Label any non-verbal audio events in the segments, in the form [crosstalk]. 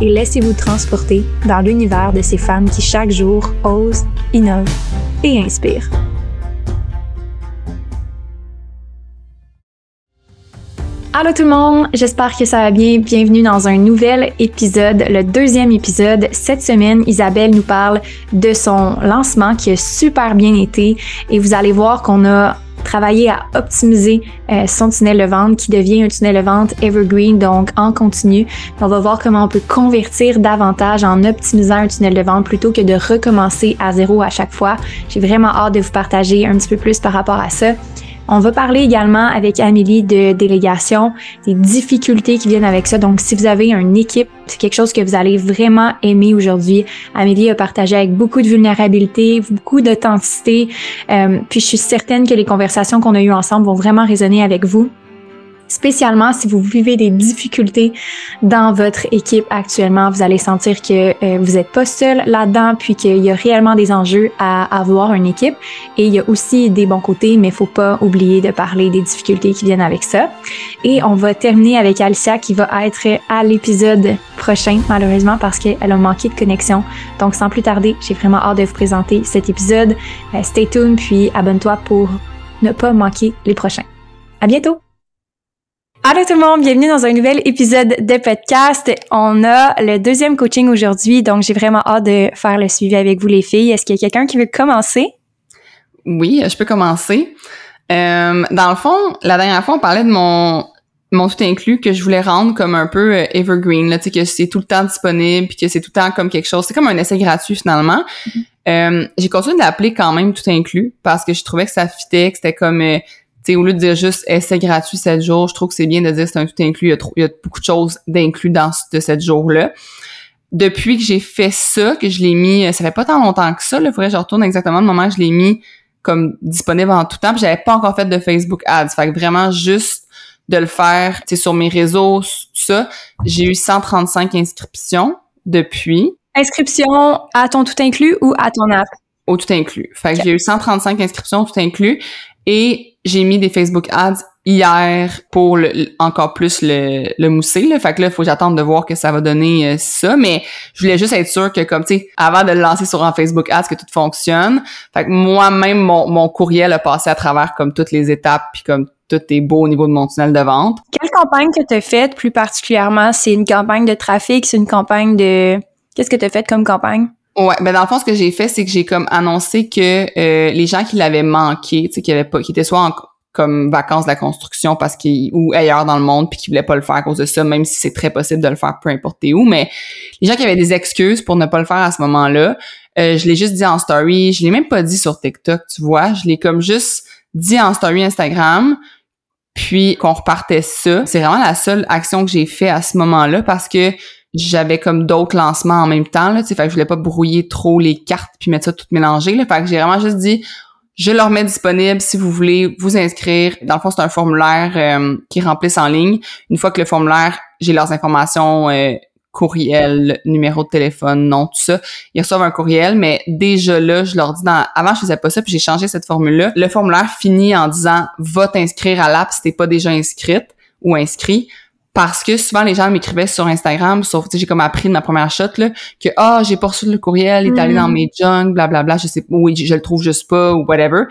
et laissez-vous transporter dans l'univers de ces femmes qui chaque jour osent, innovent et inspirent. Allô tout le monde, j'espère que ça va bien. Bienvenue dans un nouvel épisode, le deuxième épisode. Cette semaine, Isabelle nous parle de son lancement qui a super bien été et vous allez voir qu'on a travailler à optimiser euh, son tunnel de vente qui devient un tunnel de vente evergreen, donc en continu. On va voir comment on peut convertir davantage en optimisant un tunnel de vente plutôt que de recommencer à zéro à chaque fois. J'ai vraiment hâte de vous partager un petit peu plus par rapport à ça. On va parler également avec Amélie de délégation, des difficultés qui viennent avec ça. Donc, si vous avez une équipe, c'est quelque chose que vous allez vraiment aimer aujourd'hui. Amélie a partagé avec beaucoup de vulnérabilité, beaucoup d'authenticité. Euh, puis, je suis certaine que les conversations qu'on a eues ensemble vont vraiment résonner avec vous spécialement si vous vivez des difficultés dans votre équipe actuellement, vous allez sentir que euh, vous n'êtes pas seul là-dedans, puis qu'il y a réellement des enjeux à avoir une équipe. Et il y a aussi des bons côtés, mais il faut pas oublier de parler des difficultés qui viennent avec ça. Et on va terminer avec Alicia qui va être à l'épisode prochain, malheureusement, parce qu'elle a manqué de connexion. Donc, sans plus tarder, j'ai vraiment hâte de vous présenter cet épisode. Euh, stay tuned, puis abonne-toi pour ne pas manquer les prochains. À bientôt! Allô tout le monde, bienvenue dans un nouvel épisode de podcast. On a le deuxième coaching aujourd'hui, donc j'ai vraiment hâte de faire le suivi avec vous les filles. Est-ce qu'il y a quelqu'un qui veut commencer? Oui, je peux commencer. Euh, dans le fond, la dernière fois, on parlait de mon mon tout inclus que je voulais rendre comme un peu euh, evergreen, là, tu sais, que c'est tout le temps disponible, puis que c'est tout le temps comme quelque chose. C'est comme un essai gratuit finalement. Mm-hmm. Euh, j'ai continué de l'appeler quand même tout inclus parce que je trouvais que ça fitait, que c'était comme sais, au lieu de dire juste essai gratuit 7 jours, je trouve que c'est bien de dire c'est un tout inclus. Il y a, trop, il y a beaucoup de choses d'inclus dans ce 7 jours-là. Depuis que j'ai fait ça, que je l'ai mis, ça fait pas tant longtemps que ça, il faudrait que je retourne exactement le moment que je l'ai mis comme disponible en tout temps. Puis j'avais pas encore fait de Facebook Ads. Fait que vraiment juste de le faire, tu sur mes réseaux, tout ça, j'ai eu 135 inscriptions depuis. Inscription à ton tout inclus ou à ton app? Au tout inclus. Fait que j'ai eu 135 inscriptions tout inclus. Et j'ai mis des Facebook Ads hier pour le, encore plus le, le mousser. Là. Fait que là, il faut que j'attende de voir que ça va donner euh, ça. Mais je voulais juste être sûr que, comme, tu sais, avant de le lancer sur un Facebook Ads, que tout fonctionne. Fait que moi-même, mon, mon courriel a passé à travers comme toutes les étapes, puis comme tout est beau au niveau de mon tunnel de vente. Quelle campagne que tu as faite plus particulièrement? C'est une campagne de trafic? C'est une campagne de... Qu'est-ce que tu as fait comme campagne? Ouais, ben dans le fond, ce que j'ai fait, c'est que j'ai comme annoncé que euh, les gens qui l'avaient manqué, tu sais, qui avaient pas, qui étaient soit en comme vacances de la construction parce qu'ils ou ailleurs dans le monde puis qui voulaient pas le faire à cause de ça, même si c'est très possible de le faire peu importe où. Mais les gens qui avaient des excuses pour ne pas le faire à ce moment-là, euh, je l'ai juste dit en story, je l'ai même pas dit sur TikTok, tu vois, je l'ai comme juste dit en story Instagram, puis qu'on repartait ça. C'est vraiment la seule action que j'ai fait à ce moment-là parce que j'avais comme d'autres lancements en même temps là, tu fait que je voulais pas brouiller trop les cartes puis mettre ça tout mélangé là, fait que j'ai vraiment juste dit je leur mets disponible si vous voulez vous inscrire. Dans le fond, c'est un formulaire euh, qu'ils remplissent en ligne. Une fois que le formulaire, j'ai leurs informations euh, courriel, numéro de téléphone, nom, tout ça. Ils reçoivent un courriel, mais déjà là, je leur dis dans, avant je faisais pas ça, puis j'ai changé cette formule-là. Le formulaire finit en disant va t'inscrire à l'app si t'es pas déjà inscrite ou inscrit parce que souvent les gens m'écrivaient sur Instagram, sauf j'ai comme appris de ma première shot là que ah j'ai pas reçu le courriel, il est allé dans mm. mes junk, blablabla, bla, bla, je sais oui je, le trouve juste pas ou whatever.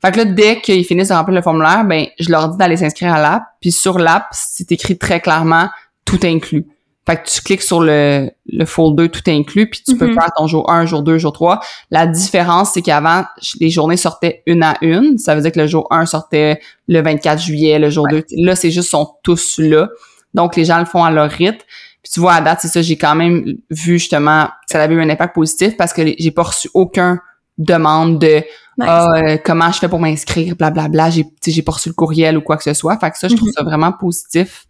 Fait que là dès qu'ils finissent de remplir le formulaire, ben je leur dis d'aller s'inscrire à l'app, puis sur l'app c'est écrit très clairement tout inclus. Fait que tu cliques sur le, le folder tout inclus, puis tu peux Mhm. faire ton jour 1, jour 2, jour 3. La différence, c'est qu'avant, les journées sortaient une à une. Ça veut dire que le jour 1 sortait le 24 juillet, le jour 2. Là, c'est juste, sont tous là. Donc, les gens le font à leur rythme. Puis tu vois, à date, c'est ça, j'ai quand même vu justement que ça avait eu un impact positif parce que j'ai pas reçu aucun demande de Nice. ah, euh, comment je fais pour m'inscrire, blablabla, j'ai j'ai pas reçu le courriel ou quoi que ce soit. Fait que ça, je trouve Mhm. ça vraiment positif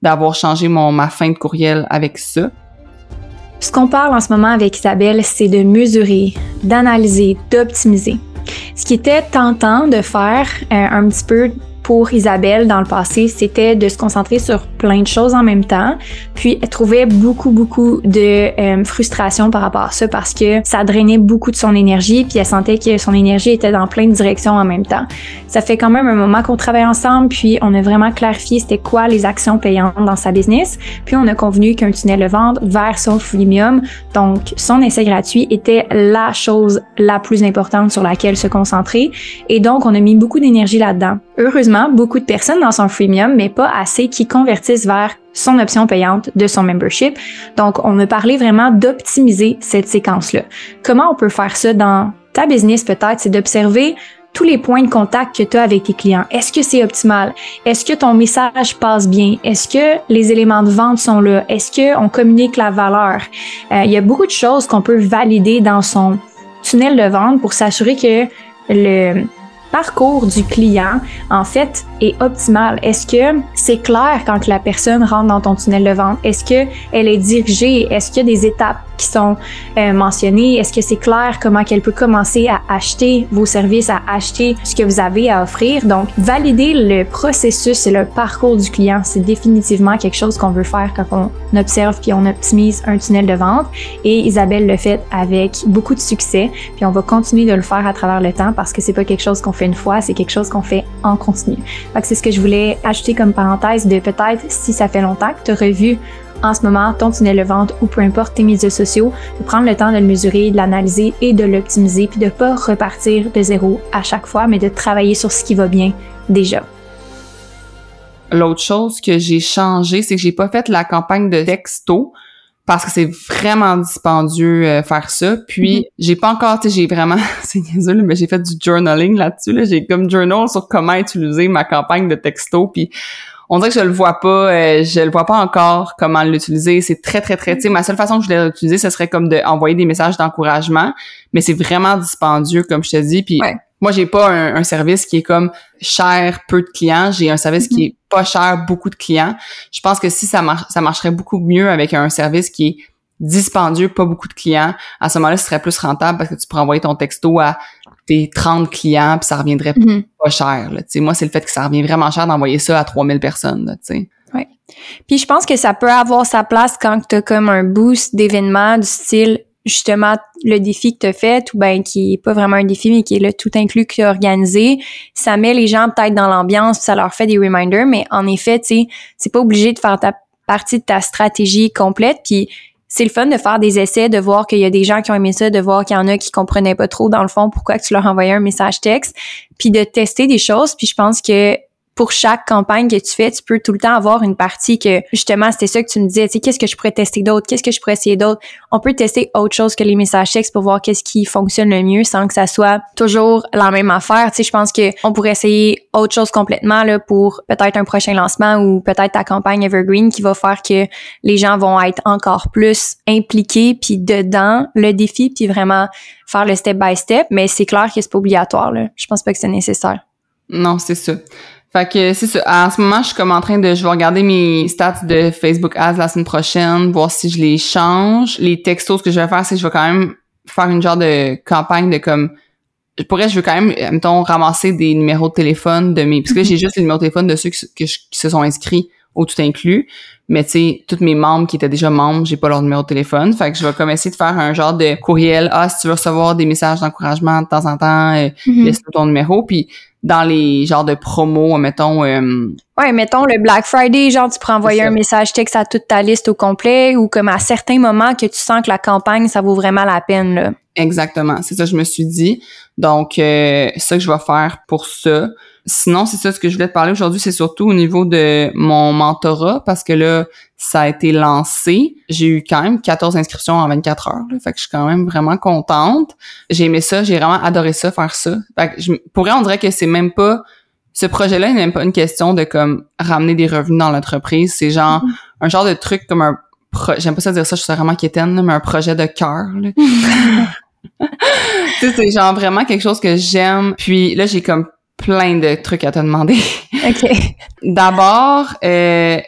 d'avoir changé mon ma fin de courriel avec ça. Ce qu'on parle en ce moment avec Isabelle, c'est de mesurer, d'analyser, d'optimiser. Ce qui était tentant de faire euh, un petit peu pour Isabelle dans le passé, c'était de se concentrer sur plein de choses en même temps. Puis elle trouvait beaucoup, beaucoup de euh, frustration par rapport à ça parce que ça drainait beaucoup de son énergie, puis elle sentait que son énergie était dans plein de directions en même temps. Ça fait quand même un moment qu'on travaille ensemble, puis on a vraiment clarifié c'était quoi les actions payantes dans sa business. Puis on a convenu qu'un tunnel de vente vers son freemium, donc son essai gratuit, était la chose la plus importante sur laquelle se concentrer. Et donc, on a mis beaucoup d'énergie là-dedans. Heureusement, beaucoup de personnes dans son freemium, mais pas assez qui convertissent vers son option payante de son membership. Donc, on a parlé vraiment d'optimiser cette séquence-là. Comment on peut faire ça dans ta business peut-être, c'est d'observer tous les points de contact que tu as avec tes clients. Est-ce que c'est optimal? Est-ce que ton message passe bien? Est-ce que les éléments de vente sont là? Est-ce qu'on communique la valeur? Euh, il y a beaucoup de choses qu'on peut valider dans son tunnel de vente pour s'assurer que le parcours du client, en fait, est optimal. Est-ce que c'est clair quand la personne rentre dans ton tunnel de vente? Est-ce que elle est dirigée? Est-ce qu'il y a des étapes qui sont euh, mentionnées? Est-ce que c'est clair comment qu'elle peut commencer à acheter vos services, à acheter ce que vous avez à offrir? Donc, valider le processus et le parcours du client, c'est définitivement quelque chose qu'on veut faire quand on observe puis on optimise un tunnel de vente. Et Isabelle le fait avec beaucoup de succès. Puis on va continuer de le faire à travers le temps parce que c'est pas quelque chose qu'on fait une fois, c'est quelque chose qu'on fait en continu. C'est ce que je voulais ajouter comme parenthèse de peut-être si ça fait longtemps que tu as revu en ce moment ton tunnel de vente ou peu importe tes médias sociaux, de prendre le temps de le mesurer, de l'analyser et de l'optimiser, puis de pas repartir de zéro à chaque fois, mais de travailler sur ce qui va bien déjà. L'autre chose que j'ai changé, c'est que j'ai pas fait la campagne de texto parce que c'est vraiment dispendieux euh, faire ça. Puis Mhm. j'ai pas encore, tu sais, j'ai vraiment, [laughs] c'est là, mais j'ai fait du journaling là-dessus. Là. J'ai comme journal sur comment utiliser ma campagne de texto. Puis on dirait que je le vois pas, euh, je le vois pas encore comment l'utiliser. C'est très très très, tu sais, ma seule façon que je l'ai l'utiliser, ce serait comme d'envoyer des messages d'encouragement, mais c'est vraiment dispendieux comme je te dis. Puis Ouais. moi, j'ai pas un, un service qui est comme cher, peu de clients. J'ai un service qui est pas cher, beaucoup de clients. Je pense que si ça marche, ça marcherait beaucoup mieux avec un service qui est dispendieux, pas beaucoup de clients. À ce moment-là, ce serait plus rentable parce que tu pourrais envoyer ton texto à tes 30 clients puis ça reviendrait Mhm. pas cher. Là. Moi, c'est le fait que ça revient vraiment cher d'envoyer ça à 3000 personnes. Là, sais. Puis je pense que ça peut avoir sa place quand tu as comme un boost d'événements du style justement le défi que tu as fait ou ben qui est pas vraiment un défi mais qui est le tout inclus que tu as organisé, ça met les gens peut-être dans l'ambiance, ça leur fait des reminders mais en effet, tu sais, c'est pas obligé de faire ta partie de ta stratégie complète puis c'est le fun de faire des essais, de voir qu'il y a des gens qui ont aimé ça, de voir qu'il y en a qui comprenaient pas trop dans le fond pourquoi tu leur envoyais un message texte, puis de tester des choses, puis je pense que pour chaque campagne que tu fais, tu peux tout le temps avoir une partie que justement c'était ça que tu me disais, tu sais qu'est-ce que je pourrais tester d'autre, qu'est-ce que je pourrais essayer d'autre. On peut tester autre chose que les messages textes pour voir qu'est-ce qui fonctionne le mieux sans que ça soit toujours la même affaire. Tu sais, je pense que on pourrait essayer autre chose complètement là pour peut-être un prochain lancement ou peut-être ta campagne Evergreen qui va faire que les gens vont être encore plus impliqués puis dedans le défi puis vraiment faire le step by step. Mais c'est clair que c'est pas obligatoire là. Je pense pas que c'est nécessaire. Non, c'est ça. Fait que c'est ça. En ce moment, je suis comme en train de, je vais regarder mes stats de Facebook Ads la semaine prochaine, voir si je les change. Les textos, ce que je vais faire, c'est que je vais quand même faire une genre de campagne de comme, pour elle, je veux quand même, mettons, ramasser des numéros de téléphone de mes, parce que là, j'ai juste les numéros de téléphone de ceux je- qui se sont inscrits au tout inclus. Mais tu sais, tous mes membres qui étaient déjà membres, j'ai pas leur numéro de téléphone. Fait que je vais comme essayer de faire un genre de courriel. Ah, si tu veux recevoir des messages d'encouragement de temps en temps, euh, Mhm. laisse-nous ton numéro. Puis dans les genres de promos, mettons, euh, Ouais, mettons le Black Friday, genre tu pourrais envoyer un message texte à toute ta liste au complet ou comme à certains moments que tu sens que la campagne, ça vaut vraiment la peine, là. exactement, c'est ça que je me suis dit. Donc, euh, ça que je vais faire pour ça. Sinon, c'est ça ce que je voulais te parler aujourd'hui, c'est surtout au niveau de mon mentorat parce que là, ça a été lancé. J'ai eu quand même 14 inscriptions en 24 heures. Là, fait que je suis quand même vraiment contente. J'ai aimé ça, j'ai vraiment adoré ça, faire ça. Fait que je, pour vrai, on dirait que c'est même pas ce projet-là, il n'est même pas une question de comme ramener des revenus dans l'entreprise. C'est genre Mhm. un genre de truc comme un j'aime pas ça dire ça, je suis vraiment quétaine, là, mais un projet de cœur. [laughs] [laughs] tu sais, c'est genre vraiment quelque chose que j'aime. Puis là, j'ai comme plein de trucs à te demander. [laughs] OK. D'abord, euh,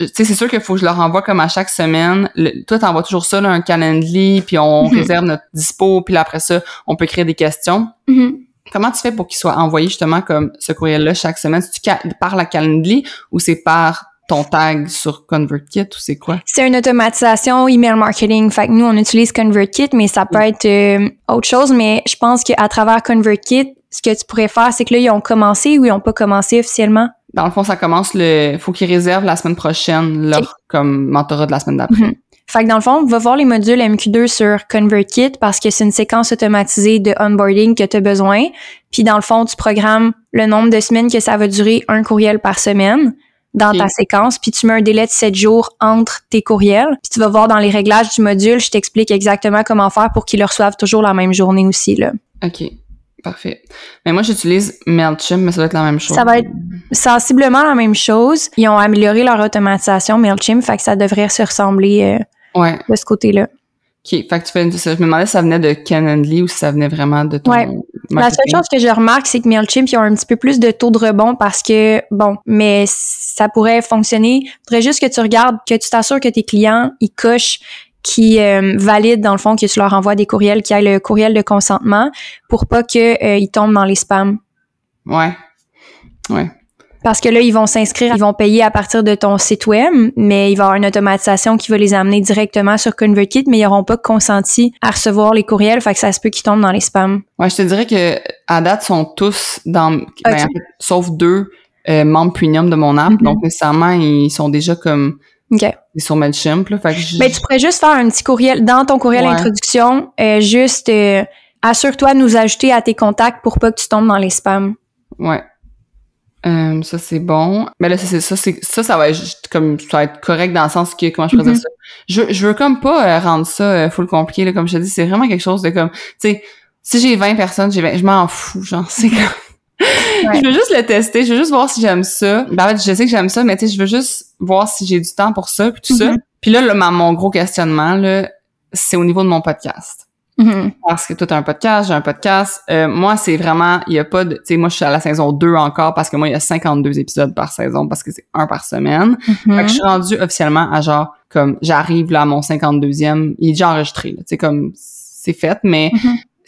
tu sais, c'est sûr qu'il faut que je leur envoie comme à chaque semaine. Le, toi, t'envoies toujours ça, là, un calendrier, puis on Mhm. réserve notre dispo, puis là, après ça, on peut créer des questions. Mhm. Comment tu fais pour qu'il soit envoyé justement comme ce courriel-là chaque semaine? Ca- par la Calendly ou c'est par ton tag sur ConvertKit ou c'est quoi? C'est une automatisation email marketing. Fait que nous, on utilise ConvertKit, mais ça peut être euh, autre chose. Mais je pense qu'à travers ConvertKit, ce que tu pourrais faire, c'est que là, ils ont commencé ou ils ont pas commencé officiellement? Dans le fond, ça commence le... Faut qu'ils réservent la semaine prochaine leur Ok. comme mentorat de la semaine d'après. Mhm. Fait que dans le fond, va voir les modules MQ2 sur ConvertKit parce que c'est une séquence automatisée de onboarding que tu as besoin. Puis dans le fond, tu programmes le nombre de semaines que ça va durer un courriel par semaine dans ta séquence, puis tu mets un délai de 7 jours entre tes courriels. Puis tu vas voir dans les réglages du module, je t'explique exactement comment faire pour qu'ils le reçoivent toujours la même journée aussi. Là. OK. Parfait. Mais moi, j'utilise MailChimp, mais ça doit être la même chose. Ça va être sensiblement la même chose. Ils ont amélioré leur automatisation MailChimp, fait que ça devrait se ressembler euh, Ouais. de ce côté-là. OK. Fait que tu fais... ça. Je me demandais si ça venait de Calendly ou si ça venait vraiment de ton Ouais. La seule chose que je remarque, c'est que MailChimp, ils ont un petit peu plus de taux de rebond parce que, bon, mais ça pourrait fonctionner. Il faudrait juste que tu regardes, que tu t'assures que tes clients, ils cochent qui euh, valident, dans le fond, que tu leur envoies des courriels, qui aient le courriel de consentement pour pas que euh, ils tombent dans les spams. Ouais. Ouais. Parce que là, ils vont s'inscrire, ils vont payer à partir de ton site web, mais il va y avoir une automatisation qui va les amener directement sur ConvertKit, mais ils n'auront pas consenti à recevoir les courriels, fait que ça se peut qu'ils tombent dans les spams. Ouais, je te dirais que à date, sont tous dans... ben, sauf deux euh, membres premium de mon app. Mhm. Donc, nécessairement, ils sont déjà comme... OK. Ils sont MailChimp, là. Fait que je- Mais tu pourrais juste faire un petit courriel dans ton courriel Ouais. introduction, euh, juste euh, assure-toi de nous ajouter à tes contacts pour pas que tu tombes dans les spams. Ouais. Euh, ça c'est bon. Mais là ça c'est ça c'est ça ça va être juste comme ça va être correct dans le sens que comment je pourrais Mhm. ça? Je je veux comme pas euh, rendre ça euh, full compliqué là comme je te dis, c'est vraiment quelque chose de comme tu sais si j'ai 20 personnes, j'ai 20, je m'en fous genre [laughs] c'est comme. Je veux juste le tester, je veux juste voir si j'aime ça. Ben, en fait, je sais que j'aime ça, mais tu sais, je veux juste voir si j'ai du temps pour ça, puis tout ça. Mhm. Puis là, le- mon gros questionnement, là, c'est au niveau de mon podcast Mhm. parce que toi t'as un podcast, j'ai un podcast. Euh, moi, c'est vraiment, il y a pas de, tu sais, moi je suis à la saison 2 encore parce que moi il y a 52 épisodes par saison parce que c'est un par semaine. Fait Mhm. que je suis rendue officiellement à genre comme j'arrive là à mon 52e, il est déjà enregistré, tu sais comme c'est fait, mais.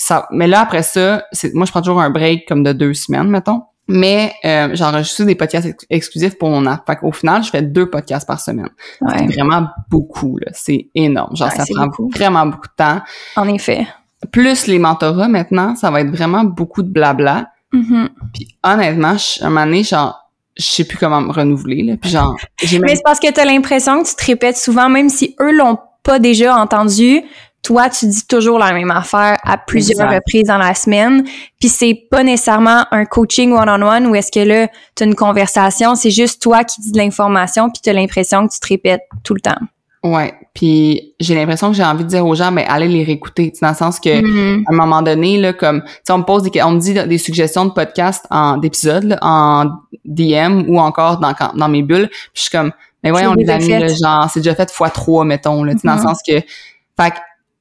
Ça, mais là après ça, c'est, moi je prends toujours un break comme de deux semaines mettons. Mais euh, j'enregistre des podcasts ex- exclusifs pour mon app. Fait qu'au final, je fais deux podcasts par semaine. Ouais, C'est vraiment beaucoup, là. C'est énorme. Genre, Ouais, ça prend beaucoup. vraiment beaucoup de temps en effet. plus les mentorats maintenant, ça va être vraiment beaucoup de blabla. Mhm. Puis honnêtement, je- un moment donné, genre, je sais plus comment me renouveler, là. Puis genre, j'ai même... Mais c'est parce que tu as l'impression que tu te répètes souvent, même si eux l'ont pas déjà entendu, toi, tu dis toujours la même affaire à plusieurs reprises dans la semaine. Puis c'est pas nécessairement un coaching one-on-one où est-ce que là, tu as une conversation, c'est juste toi qui dis de l'information puis tu as l'impression que tu te répètes tout le temps. Ouais. Puis j'ai l'impression que j'ai envie de dire aux gens, ben, allez les réécouter. Dans le sens que, Mhm. à un moment donné, là, comme, tu sais, on me pose des, on me dit des suggestions de podcasts en, d'épisodes, en DM ou encore dans, dans mes bulles. Puis je suis comme, mais voyons, C'est les déjà amis, là, genre, c'est déjà fait fois trois, mettons, là, dans le Mhm. sens que, fait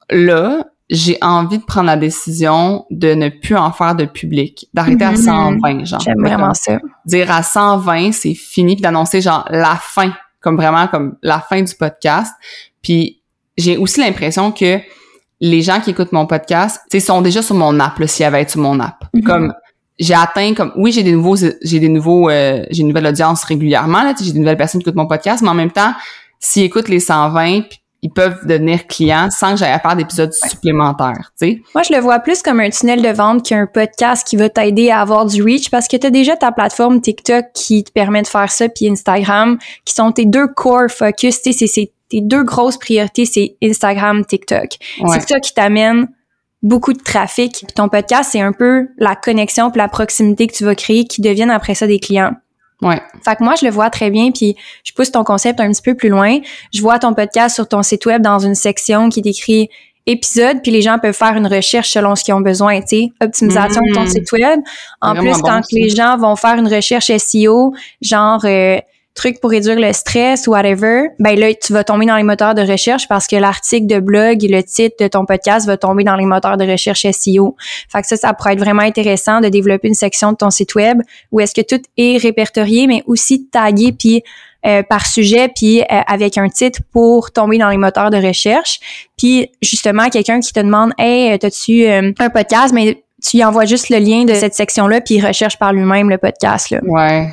là, j'ai envie de prendre la décision de ne plus en faire de public, d'arrêter à Mhm. 120, genre. J'aime vraiment ça. dire à 120, c'est fini, puis d'annoncer genre la fin, comme vraiment comme la fin du podcast. Puis j'ai aussi l'impression que les gens qui écoutent mon podcast, tu sais, sont déjà sur mon app, là, s'ils avaient été sur mon app. Mhm. Comme j'ai atteint comme oui j'ai des nouveaux j'ai des nouveaux euh, j'ai une nouvelle audience régulièrement là j'ai des nouvelles personnes qui écoutent mon podcast mais en même temps s'ils écoutent les 120 puis ils peuvent devenir clients sans que j'aille à faire d'épisodes supplémentaires tu sais Moi, je le vois plus comme un tunnel de vente qu'un podcast qui va t'aider à avoir du reach parce que tu as déjà ta plateforme TikTok qui te permet de faire ça, puis Instagram, qui sont tes deux core focus. Tu sais, c'est- tes deux grosses priorités, c'est Instagram, TikTok. ouais C'est ça qui t'amène beaucoup de trafic. Ton podcast, c'est un peu la connexion puis la proximité que tu vas créer qui deviennent après ça des clients. Ouais. Fait que moi, je le vois très bien, puis je pousse ton concept un petit peu plus loin. Je vois ton podcast sur ton site web dans une section qui décrit épisode, puis les gens peuvent faire une recherche selon ce qu'ils ont besoin, tu sais, optimisation de ton Mm. site web. En plus, bon, quand ça. les gens vont faire une recherche SEO, genre euh, truc pour réduire le stress ou whatever, ben là, tu vas tomber dans les moteurs de recherche parce que l'article de blog et le titre de ton podcast va tomber dans les moteurs de recherche SEO. Fait que ça, ça pourrait être vraiment intéressant de développer une section de ton site web où est-ce que tout est répertorié, mais aussi tagué puis euh, par sujet puis euh, avec un titre pour tomber dans les moteurs de recherche. Puis justement, quelqu'un qui te demande Hey, t'as-tu euh, un podcast? Mais tu lui envoies juste le lien de cette section-là, puis il recherche par lui-même le podcast. Là. Ouais.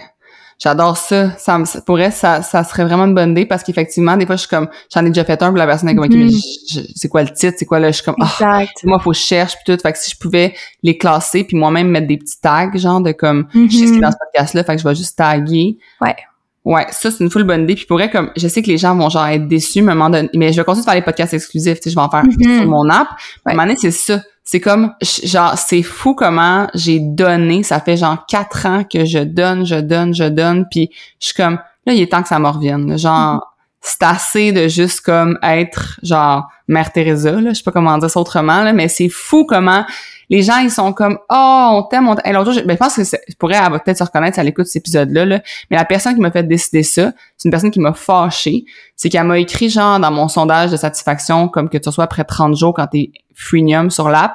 J'adore ça. Ça me, pour elle, ça, ça serait vraiment une bonne idée parce qu'effectivement, des fois, je suis comme, j'en ai déjà fait un, puis la personne est comme, OK, mais Mhm. c'est quoi le titre? C'est quoi là? Je suis comme, ah, Exact. moi, faut que je cherche, puis tout. Fait que si je pouvais les classer, puis moi-même mettre des petits tags, genre de comme, je sais ce qui est Mhm. dans ce podcast-là, fait que je vais juste taguer. Ouais. Ouais, ça, c'est une full bonne idée. Puis pour elle, comme, je sais que les gens vont genre être déçus, mais à un moment donné, mais je vais continuer de faire les podcasts exclusifs, tu sais, je vais en faire Mhm. sur mon app. À un moment donné, c'est ça. C'est comme, genre, c'est fou comment j'ai donné. Ça fait genre quatre ans que je donne, je donne, je donne. Puis je suis comme, là, il est temps que ça me revienne. Genre, Mhm. c'est assez de juste comme être, genre, Mère Teresa, là. Je sais pas comment dire ça autrement, là, mais c'est fou comment les gens, ils sont comme, oh, on t'aime, on t'aime. L'autre jour, je, ben, je pense que c'est- pour elle, elle va peut-être se reconnaître si elle écoute cet épisode-là, là. Mais la personne qui m'a fait décider ça, c'est une personne qui m'a fâchée. C'est qu'elle m'a écrit, genre, dans mon sondage de satisfaction, comme que tu reçois après 30 jours quand t'es freemium sur l'app.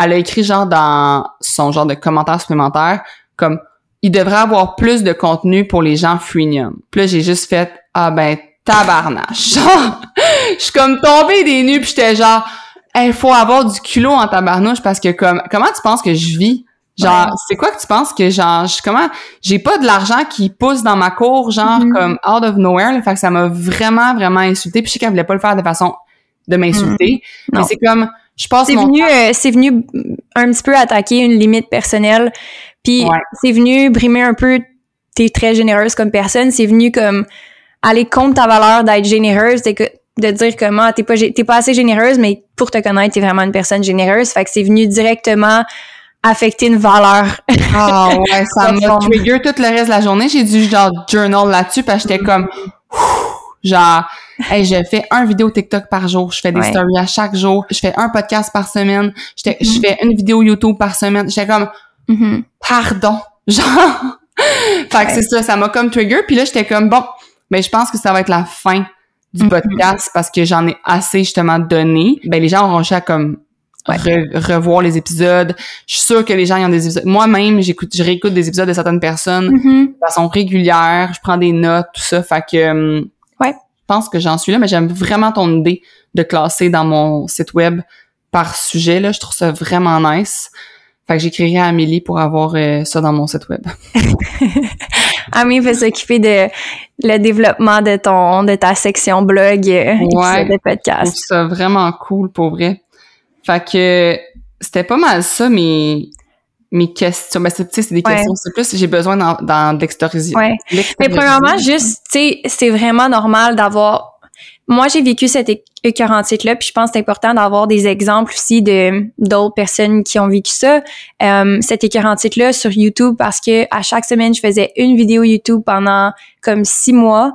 Elle a écrit, genre, dans son genre de commentaire supplémentaire, comme, il devrait avoir plus de contenu pour les gens freemium. Puis j'ai juste fait, ah ben, tabarnache. [laughs] Je suis comme tombée des nues, puis j'étais genre, il faut avoir du culot en tabarnouche parce que comme, comment tu penses que je vis? Genre, Ouais. c'est quoi que tu penses que genre, je, comment, j'ai pas de l'argent qui pousse dans ma cour, genre, Mhm. comme out of nowhere, là, fait que ça m'a vraiment, vraiment insulté puis je sais qu'elle voulait pas le faire de façon de m'insulter, mais Non. c'est comme, je passe C'est venu, euh, c'est venu un petit peu attaquer une limite personnelle. Puis Ouais. c'est venu brimer un peu. T'es très généreuse comme personne. C'est venu comme aller contre ta valeur d'être généreuse, de, dire comment t'es pas t'es pas assez généreuse, mais pour te connaître, t'es vraiment une personne généreuse. Fait que c'est venu directement affecter une valeur. Ah ouais, [laughs] ça m'a trigger tout le reste de la journée. J'ai dû genre journal là-dessus parce que j'étais comme genre hey, je fais un vidéo TikTok par jour, je fais des Ouais. stories à chaque jour, je fais un podcast par semaine, je Mhm. fais une vidéo YouTube par semaine. J'étais comme Mhm. pardon. [laughs] Genre Fait que c'est ça, ça m'a comme trigger puis là j'étais comme bon, ben je pense que ça va être la fin du Mhm. podcast parce que j'en ai assez justement donné. Ben les gens auront à comme Ouais. re- revoir les épisodes. Je suis sûre que les gens ils ont des épisodes. Moi-même, j'écoute, je réécoute des épisodes de certaines personnes Mhm. de façon régulière. Je prends des notes, tout ça. Fait que, hum, Ouais. je pense que j'en suis là, mais j'aime vraiment ton idée de classer dans mon site web par sujet. Là, je trouve ça vraiment nice. Fait que j'écrirai à Amélie pour avoir euh, ça dans mon site web. [laughs] Ami va s'occuper de le développement de ton de ta section blog euh, Ouais. de Je trouve podcast. ça vraiment cool pour vrai. Fait que c'était pas mal ça mes mes questions. Ben, c'est, c'est des Ouais. questions. C'est plus j'ai besoin dans d'extérioriser. Ouais. Mais premièrement, juste, tu sais, c'est vraiment normal d'avoir. Moi, j'ai vécu cette écœurantite-là, puis je pense que c'est important d'avoir des exemples aussi de d'autres personnes qui ont vécu ça. Euh, cette écœurantite-là sur YouTube, parce que à chaque semaine, je faisais une vidéo YouTube pendant comme six mois.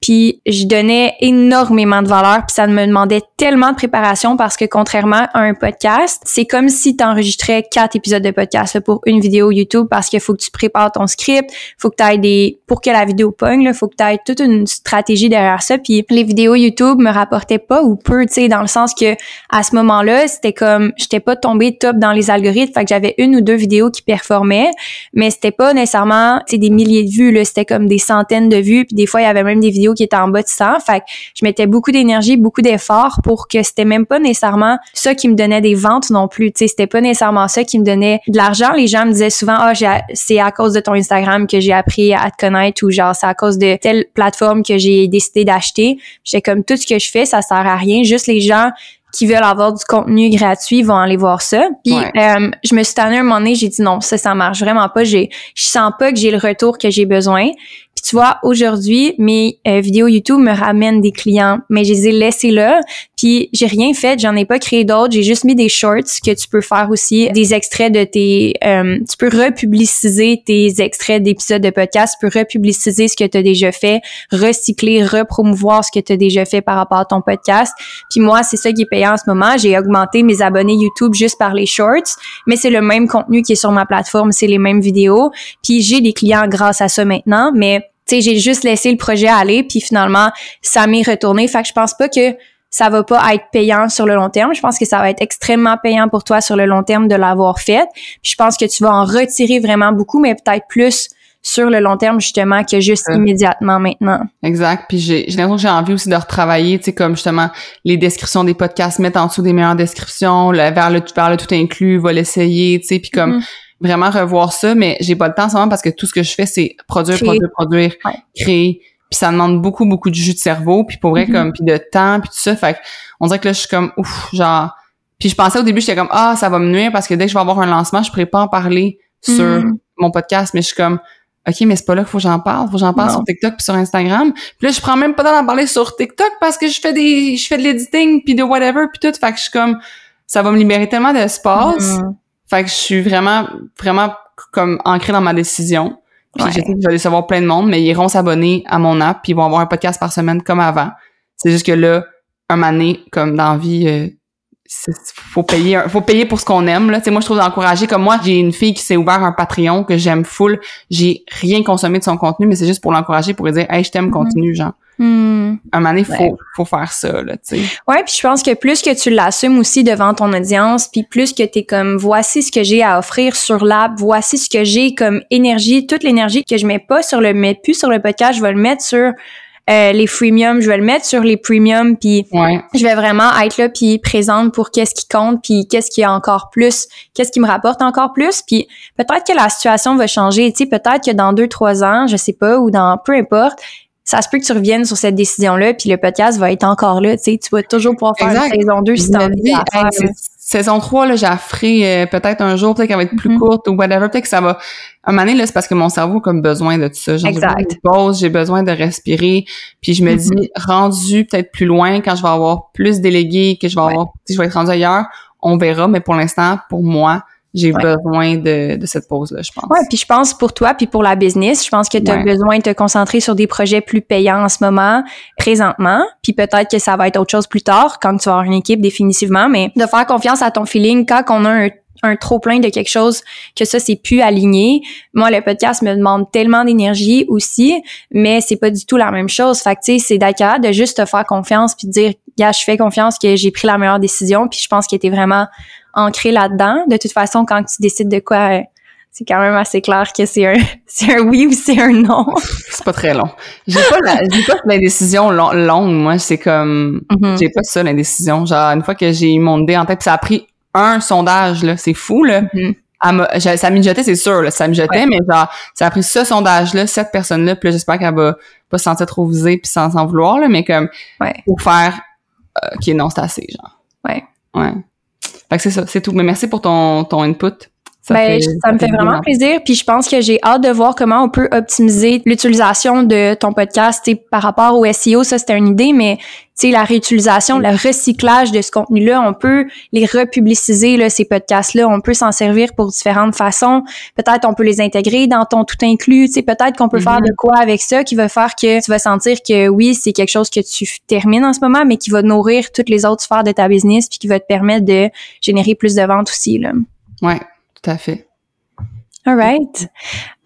Puis je donnais énormément de valeur, puis ça me demandait tellement de préparation parce que contrairement à un podcast, c'est comme si tu enregistrais quatre épisodes de podcast là, pour une vidéo YouTube parce qu'il faut que tu prépares ton script, faut que tu aies des pour que la vidéo pogne, là, faut que tu aies toute une stratégie derrière ça. Puis les vidéos YouTube me rapportaient pas ou peu, tu sais, dans le sens que à ce moment-là, c'était comme j'étais pas tombée top dans les algorithmes, fait que j'avais une ou deux vidéos qui performaient, mais c'était pas nécessairement, tu sais, des milliers de vues là, c'était comme des centaines de vues, puis des fois il y avait même des vidéos qui étaient en bas de 100, fait que je mettais beaucoup d'énergie, beaucoup d'efforts pour que c'était même pas nécessairement ça qui me donnait des ventes non plus, tu sais, c'était pas nécessairement ça qui me donnait de l'argent. Les gens me disaient souvent ah c'est à cause de ton Instagram que j'ai appris à te connaître ou genre c'est à cause de telle plateforme que j'ai décidé d'acheter. J'étais comme tout ce que je fais ça sert à rien, juste les gens qui veulent avoir du contenu gratuit vont aller voir ça. Puis Ouais. euh, je me suis tannée un moment donné, j'ai dit non, ça ça marche vraiment pas, j'ai je sens pas que j'ai le retour que j'ai besoin. Puis tu vois, aujourd'hui, mes euh, vidéos YouTube me ramènent des clients, mais je les ai laissés là. Puis j'ai rien fait, j'en ai pas créé d'autres. J'ai juste mis des shorts que tu peux faire aussi, des extraits de tes... Euh, tu peux republiciser tes extraits d'épisodes de podcast, tu peux republiciser ce que tu as déjà fait, recycler, repromouvoir ce que tu as déjà fait par rapport à ton podcast. Puis moi, c'est ça qui est payant en ce moment. J'ai augmenté mes abonnés YouTube juste par les shorts, mais c'est le même contenu qui est sur ma plateforme, c'est les mêmes vidéos. Puis j'ai des clients grâce à ça maintenant, mais tu sais, j'ai juste laissé le projet aller, puis finalement, ça m'est retourné. Fait que je pense pas que ça va pas être payant sur le long terme. Je pense que ça va être extrêmement payant pour toi sur le long terme de l'avoir fait. Puis je pense que tu vas en retirer vraiment beaucoup, mais peut-être plus sur le long terme justement que juste immédiatement maintenant. Exact. Puis j'ai j'ai l'impression que j'ai envie aussi de retravailler, tu sais comme justement les descriptions des podcasts, mettre en dessous des meilleures descriptions, le, vers le vers le tout inclus, va l'essayer, tu sais, puis comme mm-hmm. Vraiment revoir ça, mais j'ai pas le temps en ce moment parce que tout ce que je fais c'est produire, produire, produire, créer. Puis ça demande beaucoup beaucoup de jus de cerveau, puis pour vrai mm-hmm. comme puis de temps, puis tout ça, fait on dirait que là je suis comme ouf, genre puis je pensais au début j'étais comme ah, ça va me nuire parce que dès que je vais avoir un lancement, je pourrais pas en parler sur mm-hmm. mon podcast, mais je suis comme OK, mais c'est pas là qu'il faut que j'en parle. Faut que j'en parle sur TikTok puis sur Instagram. Puis là, je prends même pas d'en parler sur TikTok parce que je fais des, je fais de l'editing puis de whatever puis tout. Fait que je suis comme, ça va me libérer tellement d'espace. Mm. Fait que je suis vraiment, vraiment comme ancrée dans ma décision. Puis ouais. je sais que je vais savoir plein de monde, mais ils iront s'abonner à mon app puis ils vont avoir un podcast par semaine comme avant. C'est juste que là, un moment comme dans vie, euh, faut payer faut payer pour ce qu'on aime là tu moi je trouve d'encourager comme moi j'ai une fille qui s'est ouvert un Patreon que j'aime full j'ai rien consommé de son contenu mais c'est juste pour l'encourager pour lui dire hey je t'aime mm-hmm. continue genre mm. un moment donné faut faut faire ça là tu sais. Ouais puis je pense que plus que tu l'assumes aussi devant ton audience puis plus que t'es comme voici ce que j'ai à offrir sur l'app voici ce que j'ai comme énergie toute l'énergie que je mets pas sur le mets plus sur le podcast je vais le mettre sur euh, les freemiums, je vais le mettre sur les premiums, puis je vais vraiment être là, puis présente pour qu'est-ce qui compte, puis qu'est-ce qui est encore plus, qu'est-ce qui me rapporte encore plus, puis peut-être que la situation va changer, tu sais, peut-être que dans deux, trois ans, je sais pas, ou dans peu importe, ça se peut que tu reviennes sur cette décision-là, puis le podcast va être encore là, tu sais, tu vas toujours pouvoir faire une saison 2 si t'as envie saison 3, là, j'ai euh, peut-être un jour, peut-être qu'elle va être plus mm-hmm. courte ou whatever. Peut-être que ça va. Un moment donné, là, c'est parce que mon cerveau a comme besoin de tout ça. J'ai besoin de pause, j'ai besoin de respirer. Puis je me dis, mm-hmm. rendu peut-être plus loin, quand je vais avoir plus délégué, que je vais avoir, si je vais être rendu ailleurs, on verra. Mais pour l'instant, pour moi, j'ai besoin de, de cette pause-là, je pense. Ouais, puis je pense pour toi, puis pour la business, je pense que tu as besoin de te concentrer sur des projets plus payants en ce moment, présentement, puis peut-être que ça va être autre chose plus tard, quand tu vas avoir une équipe définitivement, mais de faire confiance à ton feeling quand on a un un trop plein de quelque chose que ça c'est plus aligné. Moi le podcast me demande tellement d'énergie aussi, mais c'est pas du tout la même chose. Fait que tu sais c'est d'accord de juste te faire confiance puis de dire gars, je fais confiance que j'ai pris la meilleure décision puis je pense qu'il était vraiment ancré là-dedans. De toute façon, quand tu décides de quoi, euh, c'est quand même assez clair que c'est un, [laughs] c'est un oui ou c'est un non. [laughs] c'est pas très long. J'ai pas la, j'ai pas l'indécision longue, moi. C'est comme, mm-hmm. j'ai pas ça, l'indécision. Genre, une fois que j'ai mon idée en tête, ça a pris un sondage, là. C'est fou, là. Mm-hmm. ça mijotait, c'est sûr, là, ça mijotait, mais genre, ça a pris ce sondage-là, cette personne-là, puis j'espère qu'elle va pas se sentir trop visée puis sans s'en vouloir, là, mais comme, pour faire, euh, qui est non, c'est assez, genre. Ouais. Ouais. Fait c'est ça, c'est tout. Mais merci pour ton, ton input. Ça, ben, ça me fait vraiment plaisir. Puis je pense que j'ai hâte de voir comment on peut optimiser l'utilisation de ton podcast par rapport au SEO. Ça, c'était une idée, mais la réutilisation, le recyclage de ce contenu-là, on peut les republiciser, là, ces podcasts-là. On peut s'en servir pour différentes façons. Peut-être on peut les intégrer dans ton tout inclus. Peut-être qu'on peut faire mm-hmm. de quoi avec ça qui va faire que tu vas sentir que oui, c'est quelque chose que tu termines en ce moment, mais qui va nourrir toutes les autres sphères de ta business puis qui va te permettre de générer plus de ventes aussi. Là. Ouais, tout à fait. All right.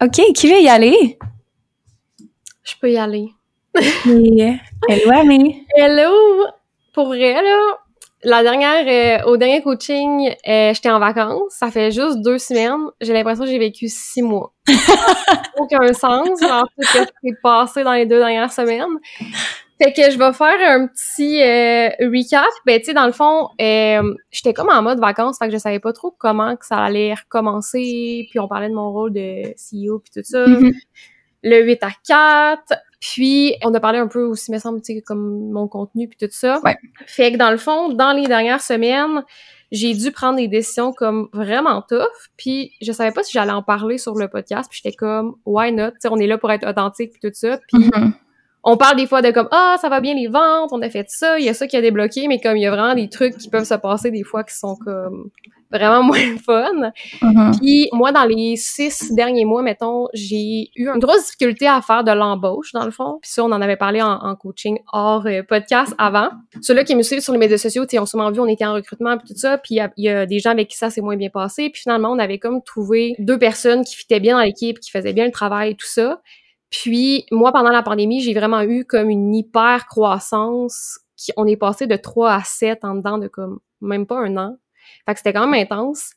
OK, qui veut y aller? Je peux y aller. [laughs] Hello, Annie. Hello! Pour vrai, là, la dernière, euh, au dernier coaching, euh, j'étais en vacances. Ça fait juste deux semaines. J'ai l'impression que j'ai vécu six mois. [laughs] Aucun sens. Alors, ce qui s'est passé dans les deux dernières semaines. Fait que je vais faire un petit euh, recap. Ben, tu sais, dans le fond, euh, j'étais comme en mode vacances, fait que je savais pas trop comment que ça allait recommencer. Puis on parlait de mon rôle de CEO puis tout ça. Mm-hmm. Le 8 à 4. Puis, on a parlé un peu aussi, me semble, tu sais, comme mon contenu puis tout ça. Ouais. Fait que dans le fond, dans les dernières semaines, j'ai dû prendre des décisions comme vraiment tough. Puis, je savais pas si j'allais en parler sur le podcast. Puis, j'étais comme, why not? Tu sais, on est là pour être authentique puis tout ça. Puis, Mhm. On parle des fois de comme ah ça va bien les ventes, on a fait ça, il y a ça qui a débloqué, mais comme il y a vraiment des trucs qui peuvent se passer des fois qui sont comme vraiment [laughs] moins fun. Mhm. Puis moi dans les six derniers mois mettons, j'ai eu une grosse difficulté à faire de l'embauche dans le fond. Puis ça on en avait parlé en, en coaching hors euh, podcast avant. Ceux-là qui me suivent sur les médias sociaux, tu sais, ont sûrement vu on était en recrutement puis tout ça, puis il y a- il y, a des gens avec qui ça s'est moins bien passé, puis finalement on avait comme trouvé deux personnes qui fitaient bien dans l'équipe, qui faisaient bien le travail et tout ça. Puis moi, pendant la pandémie, j'ai vraiment eu comme une hyper croissance. Qui, on est passé de 3 à 7 en dedans de comme même pas un an. Fait que c'était quand même intense.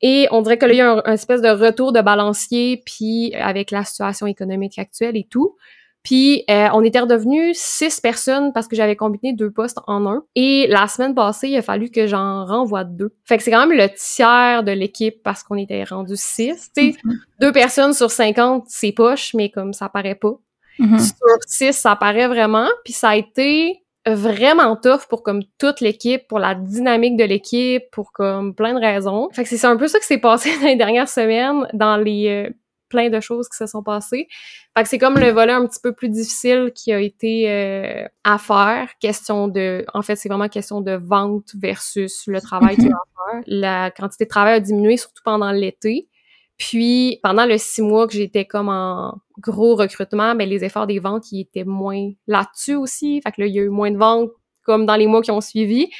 Et on dirait que là, il y a un, un espèce de retour de balancier, puis avec la situation économique actuelle et tout. Puis euh, on était redevenu six personnes parce que j'avais combiné deux postes en un. Et la semaine passée, il a fallu que j'en renvoie deux. Fait que c'est quand même le tiers de l'équipe parce qu'on était rendu six. Tu sais, deux personnes sur 50, c'est poche, mais comme ça paraît pas. Mhm. Sur six, ça paraît vraiment. Puis ça a été vraiment tough pour comme toute l'équipe, pour la dynamique de l'équipe, pour comme plein de raisons. Fait que c'est un peu ça qui s'est passé [laughs] dans les dernières semaines, dans les euh, plein de choses qui se sont passées. Fait que c'est comme le volet un petit peu plus difficile qui a été euh, à faire. Question de, en fait, c'est vraiment question de vente versus le travail qu'il y a à faire. La quantité de travail a diminué, surtout pendant l'été. Puis, pendant le six mois que j'étais comme en gros recrutement, ben, les efforts des ventes, ils étaient moins là-dessus aussi. Fait que là, il y a eu moins de ventes comme dans les mois qui ont suivi.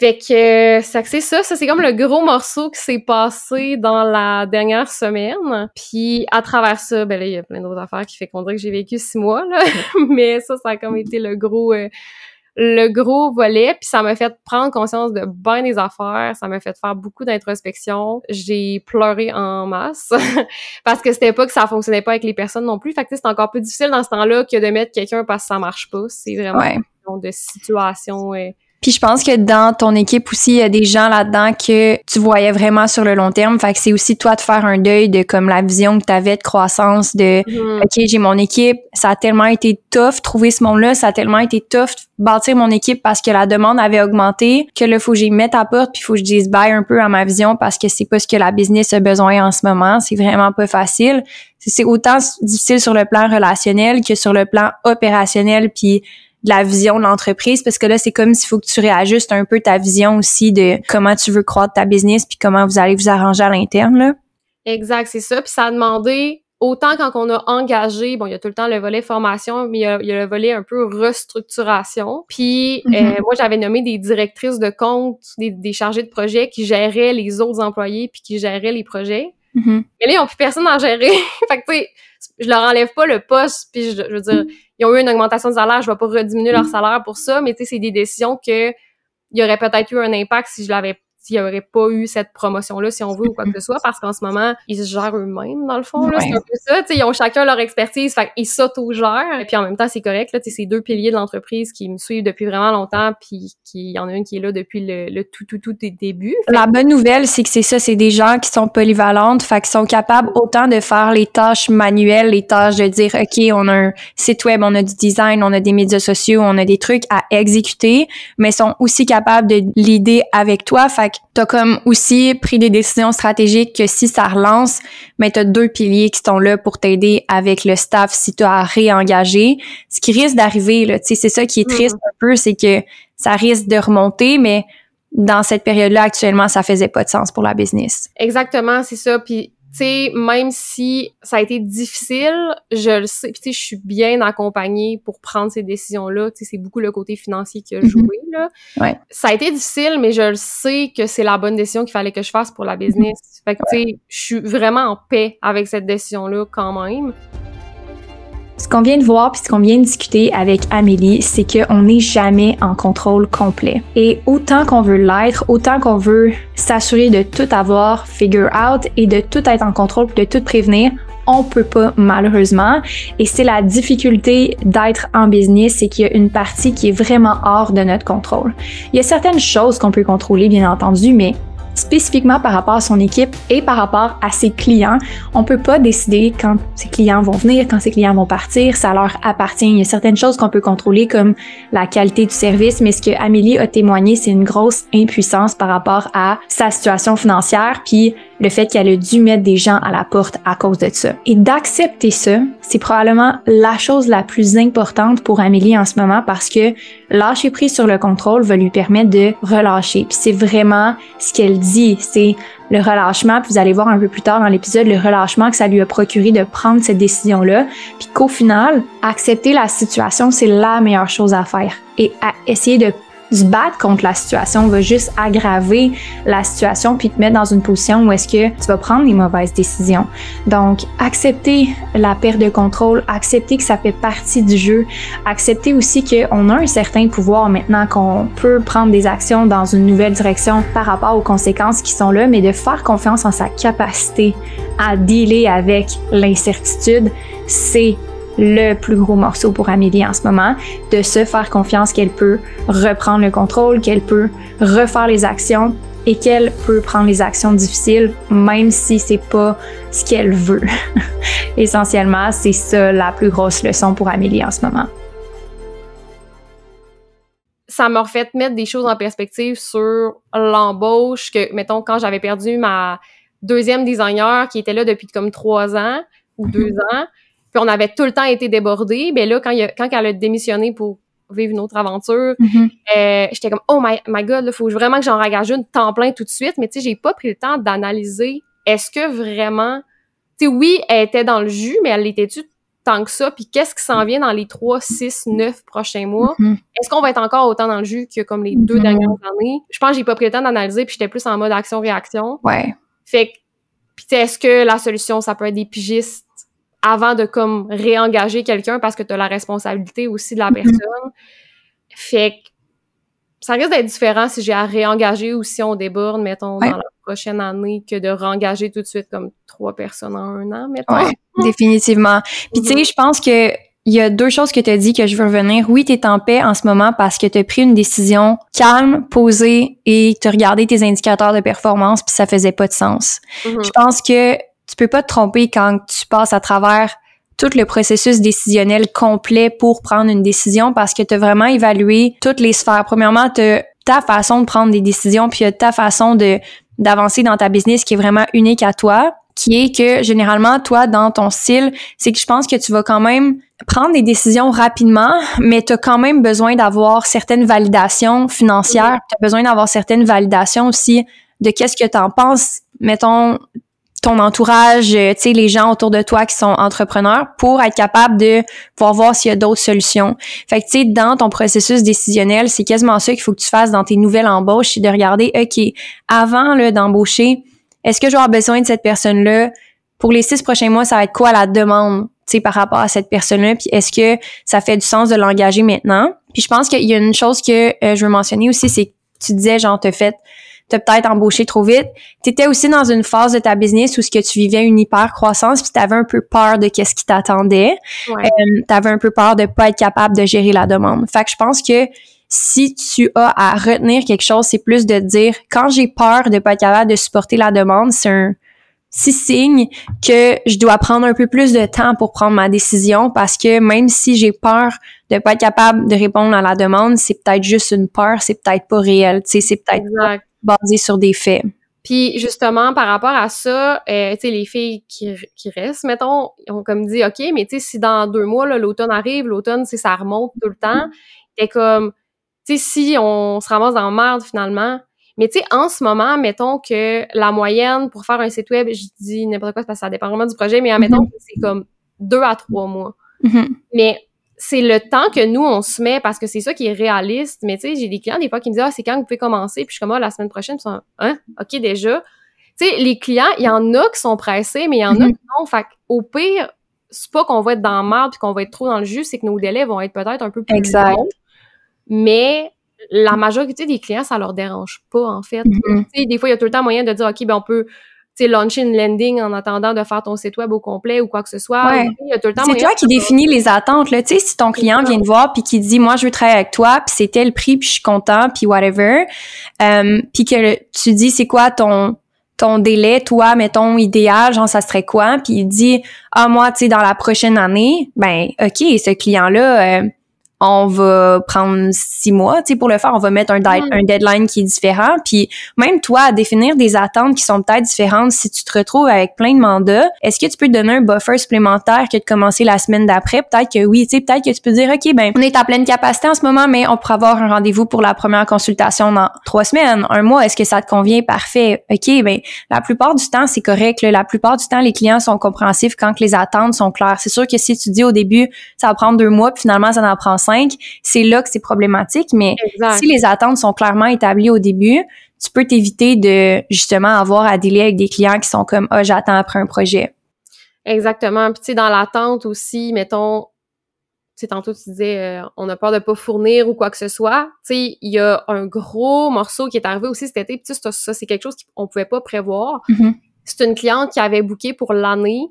Fait que, ça c'est ça, ça c'est comme le gros morceau qui s'est passé dans la dernière semaine. Puis à travers ça, ben là, il y a plein d'autres affaires qui fait qu'on dirait que j'ai vécu six mois, là. [laughs] Mais ça, ça a comme été le gros, euh, le gros volet. Puis ça m'a fait prendre conscience de bien des affaires. Ça m'a fait faire beaucoup d'introspection. J'ai pleuré en masse. [laughs] parce que c'était pas que ça fonctionnait pas avec les personnes non plus. Fait que c'est encore plus difficile dans ce temps-là que de mettre quelqu'un parce que ça marche pas. C'est vraiment Ouais. une question de situation. euh, Puis je pense que dans ton équipe aussi, il y a des gens là-dedans que tu voyais vraiment sur le long terme. Fait que c'est aussi toi de faire un deuil de comme la vision que tu avais de croissance, de Mhm. OK, j'ai mon équipe, ça a tellement été tough trouver ce monde-là, ça a tellement été tough bâtir mon équipe parce que la demande avait augmenté, que là faut que j'y mette à porte puis faut que je dise bye un peu à ma vision parce que c'est pas ce que la business a besoin en ce moment, c'est vraiment pas facile. C'est- C'est autant difficile sur le plan relationnel que sur le plan opérationnel puis de la vision de l'entreprise parce que là c'est comme s'il faut que tu réajustes un peu ta vision aussi de comment tu veux croître ta business puis comment vous allez vous arranger à l'interne là. Exact, c'est ça. Puis ça a demandé, autant quand on a engagé, bon, il y a tout le temps le volet formation, mais il y a, il y a le volet un peu restructuration. Puis Mhm. euh, moi, j'avais nommé des directrices de compte, des, des chargés de projet qui géraient les autres employés puis qui géraient les projets. Mhm. Mais là, ils ont plus personne à gérer. [laughs] fait que, tu sais, je leur enlève pas le poste, puis je, je veux dire, ils ont eu une augmentation de salaire, je vais pas rediminuer leur salaire pour ça, mais tu sais, c'est des décisions que il y aurait peut-être eu un impact si je l'avais s'il y aurait pas eu cette promotion-là, si on veut, ou quoi que ce soit, [laughs] parce qu'en ce moment, ils se gèrent eux-mêmes, dans le fond, là. Ouais. C'est un peu ça, tu sais, ils ont chacun leur expertise, fait qu'ils s'auto-gèrent. Et puis en même temps, c'est correct, là, tu sais, c'est deux piliers de l'entreprise qui me suivent depuis vraiment longtemps, puis qui, il y en a une qui est là depuis le, le tout, tout, tout des débuts. La bonne nouvelle, c'est que c'est ça, c'est des gens qui sont polyvalentes, fait qu'ils sont capables autant de faire les tâches manuelles, les tâches de dire, OK, on a un site web, on a du design, on a des médias sociaux, on a des trucs à exécuter, mais sont aussi capables de l'idée avec toi, fait que t'as comme aussi pris des décisions stratégiques que si ça relance, mais t'as deux piliers qui sont là pour t'aider avec le staff si tu as réengagé. Ce qui risque d'arriver, là, tu sais, c'est ça qui est triste un peu, c'est que ça risque de remonter, mais dans cette période-là, actuellement, ça faisait pas de sens pour la business. Exactement, c'est ça. Puis, sais, même si ça a été difficile, je le sais. Puis, tu sais, je suis bien accompagnée pour prendre ces décisions-là. Tu sais, c'est beaucoup le côté financier qui a Mhm. joué, là. Ouais. Ça a été difficile, mais je le sais que c'est la bonne décision qu'il fallait que je fasse pour la business. Fait que, tu sais, je suis vraiment en paix avec cette décision-là quand même. Ce qu'on vient de voir puis ce qu'on vient de discuter avec Amélie, c'est qu'on n'est jamais en contrôle complet. Et autant qu'on veut l'être, autant qu'on veut s'assurer de tout avoir figure out et de tout être en contrôle de tout prévenir, on peut pas malheureusement. Et c'est la difficulté d'être en business, c'est qu'il y a une partie qui est vraiment hors de notre contrôle. Il y a certaines choses qu'on peut contrôler, bien entendu, mais spécifiquement par rapport à son équipe et par rapport à ses clients. On peut pas décider quand ses clients vont venir, quand ses clients vont partir, ça leur appartient. Il y a certaines choses qu'on peut contrôler comme la qualité du service, mais ce que Amélie a témoigné, c'est une grosse impuissance par rapport à sa situation financière puis le fait qu'elle a dû mettre des gens à la porte à cause de ça. Et d'accepter ça, c'est probablement la chose la plus importante pour Amélie en ce moment parce que lâcher prise sur le contrôle va lui permettre de relâcher. Puis c'est vraiment ce qu'elle dit, c'est le relâchement, puis vous allez voir un peu plus tard dans l'épisode le relâchement que ça lui a procuré de prendre cette décision-là, puis qu'au final, accepter la situation, c'est la meilleure chose à faire et à essayer de se battre contre la situation va juste aggraver la situation puis te mettre dans une position où est-ce que tu vas prendre les mauvaises décisions. Donc, accepter la perte de contrôle, accepter que ça fait partie du jeu, accepter aussi qu'on a un certain pouvoir maintenant qu'on peut prendre des actions dans une nouvelle direction par rapport aux conséquences qui sont là, mais de faire confiance en sa capacité à dealer avec l'incertitude, c'est le plus gros morceau pour Amélie en ce moment, de se faire confiance qu'elle peut reprendre le contrôle, qu'elle peut refaire les actions et qu'elle peut prendre les actions difficiles même si c'est pas ce qu'elle veut. [laughs] Essentiellement, c'est ça la plus grosse leçon pour Amélie en ce moment. Ça m'a fait mettre des choses en perspective sur l'embauche que, mettons, quand j'avais perdu ma deuxième designer qui était là depuis comme trois ans ou deux mhm. ans, puis on avait tout le temps été débordés. Mais là, quand, il a, quand elle a démissionné pour vivre une autre aventure, mm-hmm. euh, j'étais comme oh my, my god, il faut vraiment que j'en engage une temps plein tout de suite. Mais tu sais, j'ai pas pris le temps d'analyser est-ce que vraiment, tu sais, oui, elle était dans le jus, mais elle l'était-tu tant que ça? Puis qu'est-ce qui s'en vient dans les 3, 6, 9 prochains mois? Mm-hmm. Est-ce qu'on va être encore autant dans le jus que comme les deux mm-hmm. dernières années? Je pense que j'ai pas pris le temps d'analyser, puis j'étais plus en mode action-réaction. Ouais. Fait que, puis est-ce que la solution, ça peut être des pigistes avant de comme réengager quelqu'un parce que tu as la responsabilité aussi de la mhm. personne. Fait que ça risque d'être différent si j'ai à réengager ou si on déborde, mettons, dans la prochaine année, que de réengager tout de suite comme trois personnes en un an, mettons. Ouais, [laughs] définitivement. Puis tu sais, mhm. je pense que il y a deux choses que tu as dit que je veux revenir. Oui, tu es en paix en ce moment parce que tu as pris une décision calme, posée et tu as regardé tes indicateurs de performance puis ça faisait pas de sens. Mhm. Je pense que tu peux pas te tromper quand tu passes à travers tout le processus décisionnel complet pour prendre une décision parce que tu as vraiment évalué toutes les sphères. Premièrement, tu ta façon de prendre des décisions, puis ta façon de d'avancer dans ta business qui est vraiment unique à toi, qui est que généralement, toi, dans ton style, c'est que je pense que tu vas quand même prendre des décisions rapidement, mais tu as quand même besoin d'avoir certaines validations financières, tu as besoin d'avoir certaines validations aussi de qu'est-ce que tu en penses, mettons, ton entourage, euh, tu sais, les gens autour de toi qui sont entrepreneurs pour être capable de pouvoir voir s'il y a d'autres solutions. Fait que, tu sais, dans ton processus décisionnel, c'est quasiment ça qu'il faut que tu fasses dans tes nouvelles embauches, c'est de regarder, OK, avant d'embaucher, est-ce que je vais avoir besoin de cette personne-là? Pour les six prochains mois, ça va être quoi la demande, tu sais, par rapport à cette personne-là? Puis est-ce que ça fait du sens de l'engager maintenant? Puis je pense qu'il y a une chose que euh, je veux mentionner aussi, c'est que tu disais, genre, te fait t'as peut-être embauché trop vite. Tu étais aussi dans une phase de ta business où ce que tu vivais une hyper croissance puis tu avais un peu peur de qu'est-ce qui t'attendait. Ouais. Euh, tu avais un peu peur de pas être capable de gérer la demande. Fait que je pense que si tu as à retenir quelque chose, c'est plus de dire quand j'ai peur de pas être capable de supporter la demande, c'est un si signe que je dois prendre un peu plus de temps pour prendre ma décision parce que même si j'ai peur de pas être capable de répondre à la demande, c'est peut-être juste une peur, c'est peut-être pas réel, tu sais, c'est peut-être basé sur des faits. Puis justement, par rapport à ça, euh, tu sais, les filles qui, qui restent, mettons, ont comme dit, OK, mais tu sais, si dans deux mois, l'automne arrive, l'automne, si ça remonte tout le temps, t'es comme, tu sais, si on se ramasse dans merde finalement, mais tu sais, en ce moment, mettons que la moyenne pour faire un site web, je dis n'importe quoi parce que ça dépend vraiment du projet, mais admettons mm-hmm. que c'est comme deux à trois mois. Mm-hmm. Mais c'est le temps que nous, on se met parce que c'est ça qui est réaliste. Mais tu sais, j'ai des clients des fois qui me disent Ah, c'est quand vous pouvez commencer? Puis je suis comme Ah, la semaine prochaine, ils sont Hein? OK, déjà. Tu sais, les clients, il y en a qui sont pressés, mais il y en a mhm. qui non. Fait au pire, c'est pas qu'on va être dans le marde puis qu'on va être trop dans le jus, c'est que nos délais vont être peut-être un peu plus exact. longs. Mais la majorité des clients, ça leur dérange pas, en fait. Mhm. Tu sais, des fois, il y a tout le temps moyen de dire OK, ben on peut sais, launcher une landing en attendant de faire ton site web au complet ou quoi que ce soit. Ouais. Il y a tout le temps C'est toi qui définis les attentes. Là. Tu sais, si ton client vient te voir puis qui dit, moi, je veux travailler avec toi, puis c'est tel prix, puis je suis content, puis whatever, euh, puis que tu dis, c'est quoi ton ton délai, toi, mettons, idéal, genre, ça serait quoi? Puis il dit, ah, moi, tu sais, dans la prochaine année, ben, OK, ce client-là, euh, on va prendre six mois, tu sais, pour le faire, on va mettre un, Mm. un deadline qui est différent. Puis même toi, à définir des attentes qui sont peut-être différentes si tu te retrouves avec plein de mandats, est-ce que tu peux te donner un buffer supplémentaire que de commencer la semaine d'après? Peut-être que oui, tu sais, peut-être que tu peux dire, OK, ben, on est à pleine capacité en ce moment, mais on pourra avoir un rendez-vous pour la première consultation dans trois semaines, un mois. Est-ce que ça te convient? Parfait. OK, ben, la plupart du temps, c'est correct. là. La plupart du temps, les clients sont compréhensifs quand que les attentes sont claires. C'est sûr que si tu dis au début, ça va prendre deux mois, puis finalement, ça en prend cinq, c'est là que c'est problématique, mais Exact. si les attentes sont clairement établies au début, tu peux t'éviter de justement avoir à délai avec des clients qui sont comme ah j'attends après un projet. Exactement. Puis tu sais, dans l'attente aussi, mettons, tu sais, tantôt tu disais, euh, on a peur de pas fournir ou quoi que ce soit. Tu sais, il y a un gros morceau qui est arrivé aussi cet été. Puis tu sais, ça, c'est quelque chose qu'on pouvait pas prévoir. Mhm. C'est une cliente qui avait booké pour l'année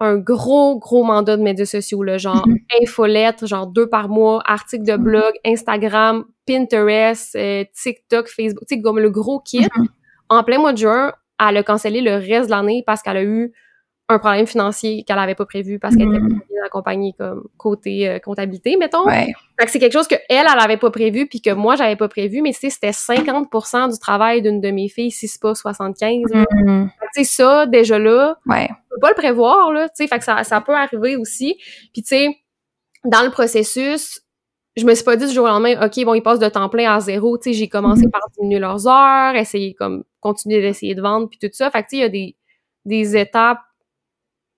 un gros, gros mandat de médias sociaux, là, genre Mhm. infolettre, genre deux par mois, articles de blog, Instagram, Pinterest, euh, TikTok, Facebook, tu sais, comme le gros kit. Mhm. En plein mois de juin, elle a cancellé le reste de l'année parce qu'elle a eu un problème financier qu'elle avait pas prévu parce qu'elle était Mhm. pas bien accompagnée comme côté euh, comptabilité, mettons. Ouais. Fait que c'est quelque chose que elle, elle avait pas prévu puis que moi j'avais pas prévu, mais tu sais, c'était 50% du travail d'une de mes filles, si c'est pas 75. là. Mhm. Fait que tu sais, ça, déjà là, Ouais. on peut pas le prévoir, là, tu sais, fait que ça, ça peut arriver aussi. Puis tu sais, dans le processus, je me suis pas dit du jour au lendemain, OK, bon, ils passent de temps plein à zéro, tu sais, j'ai commencé Mhm. par diminuer leurs heures, essayer comme, continuer d'essayer de vendre, puis tout ça. Fait que tu sais, il y a des, des étapes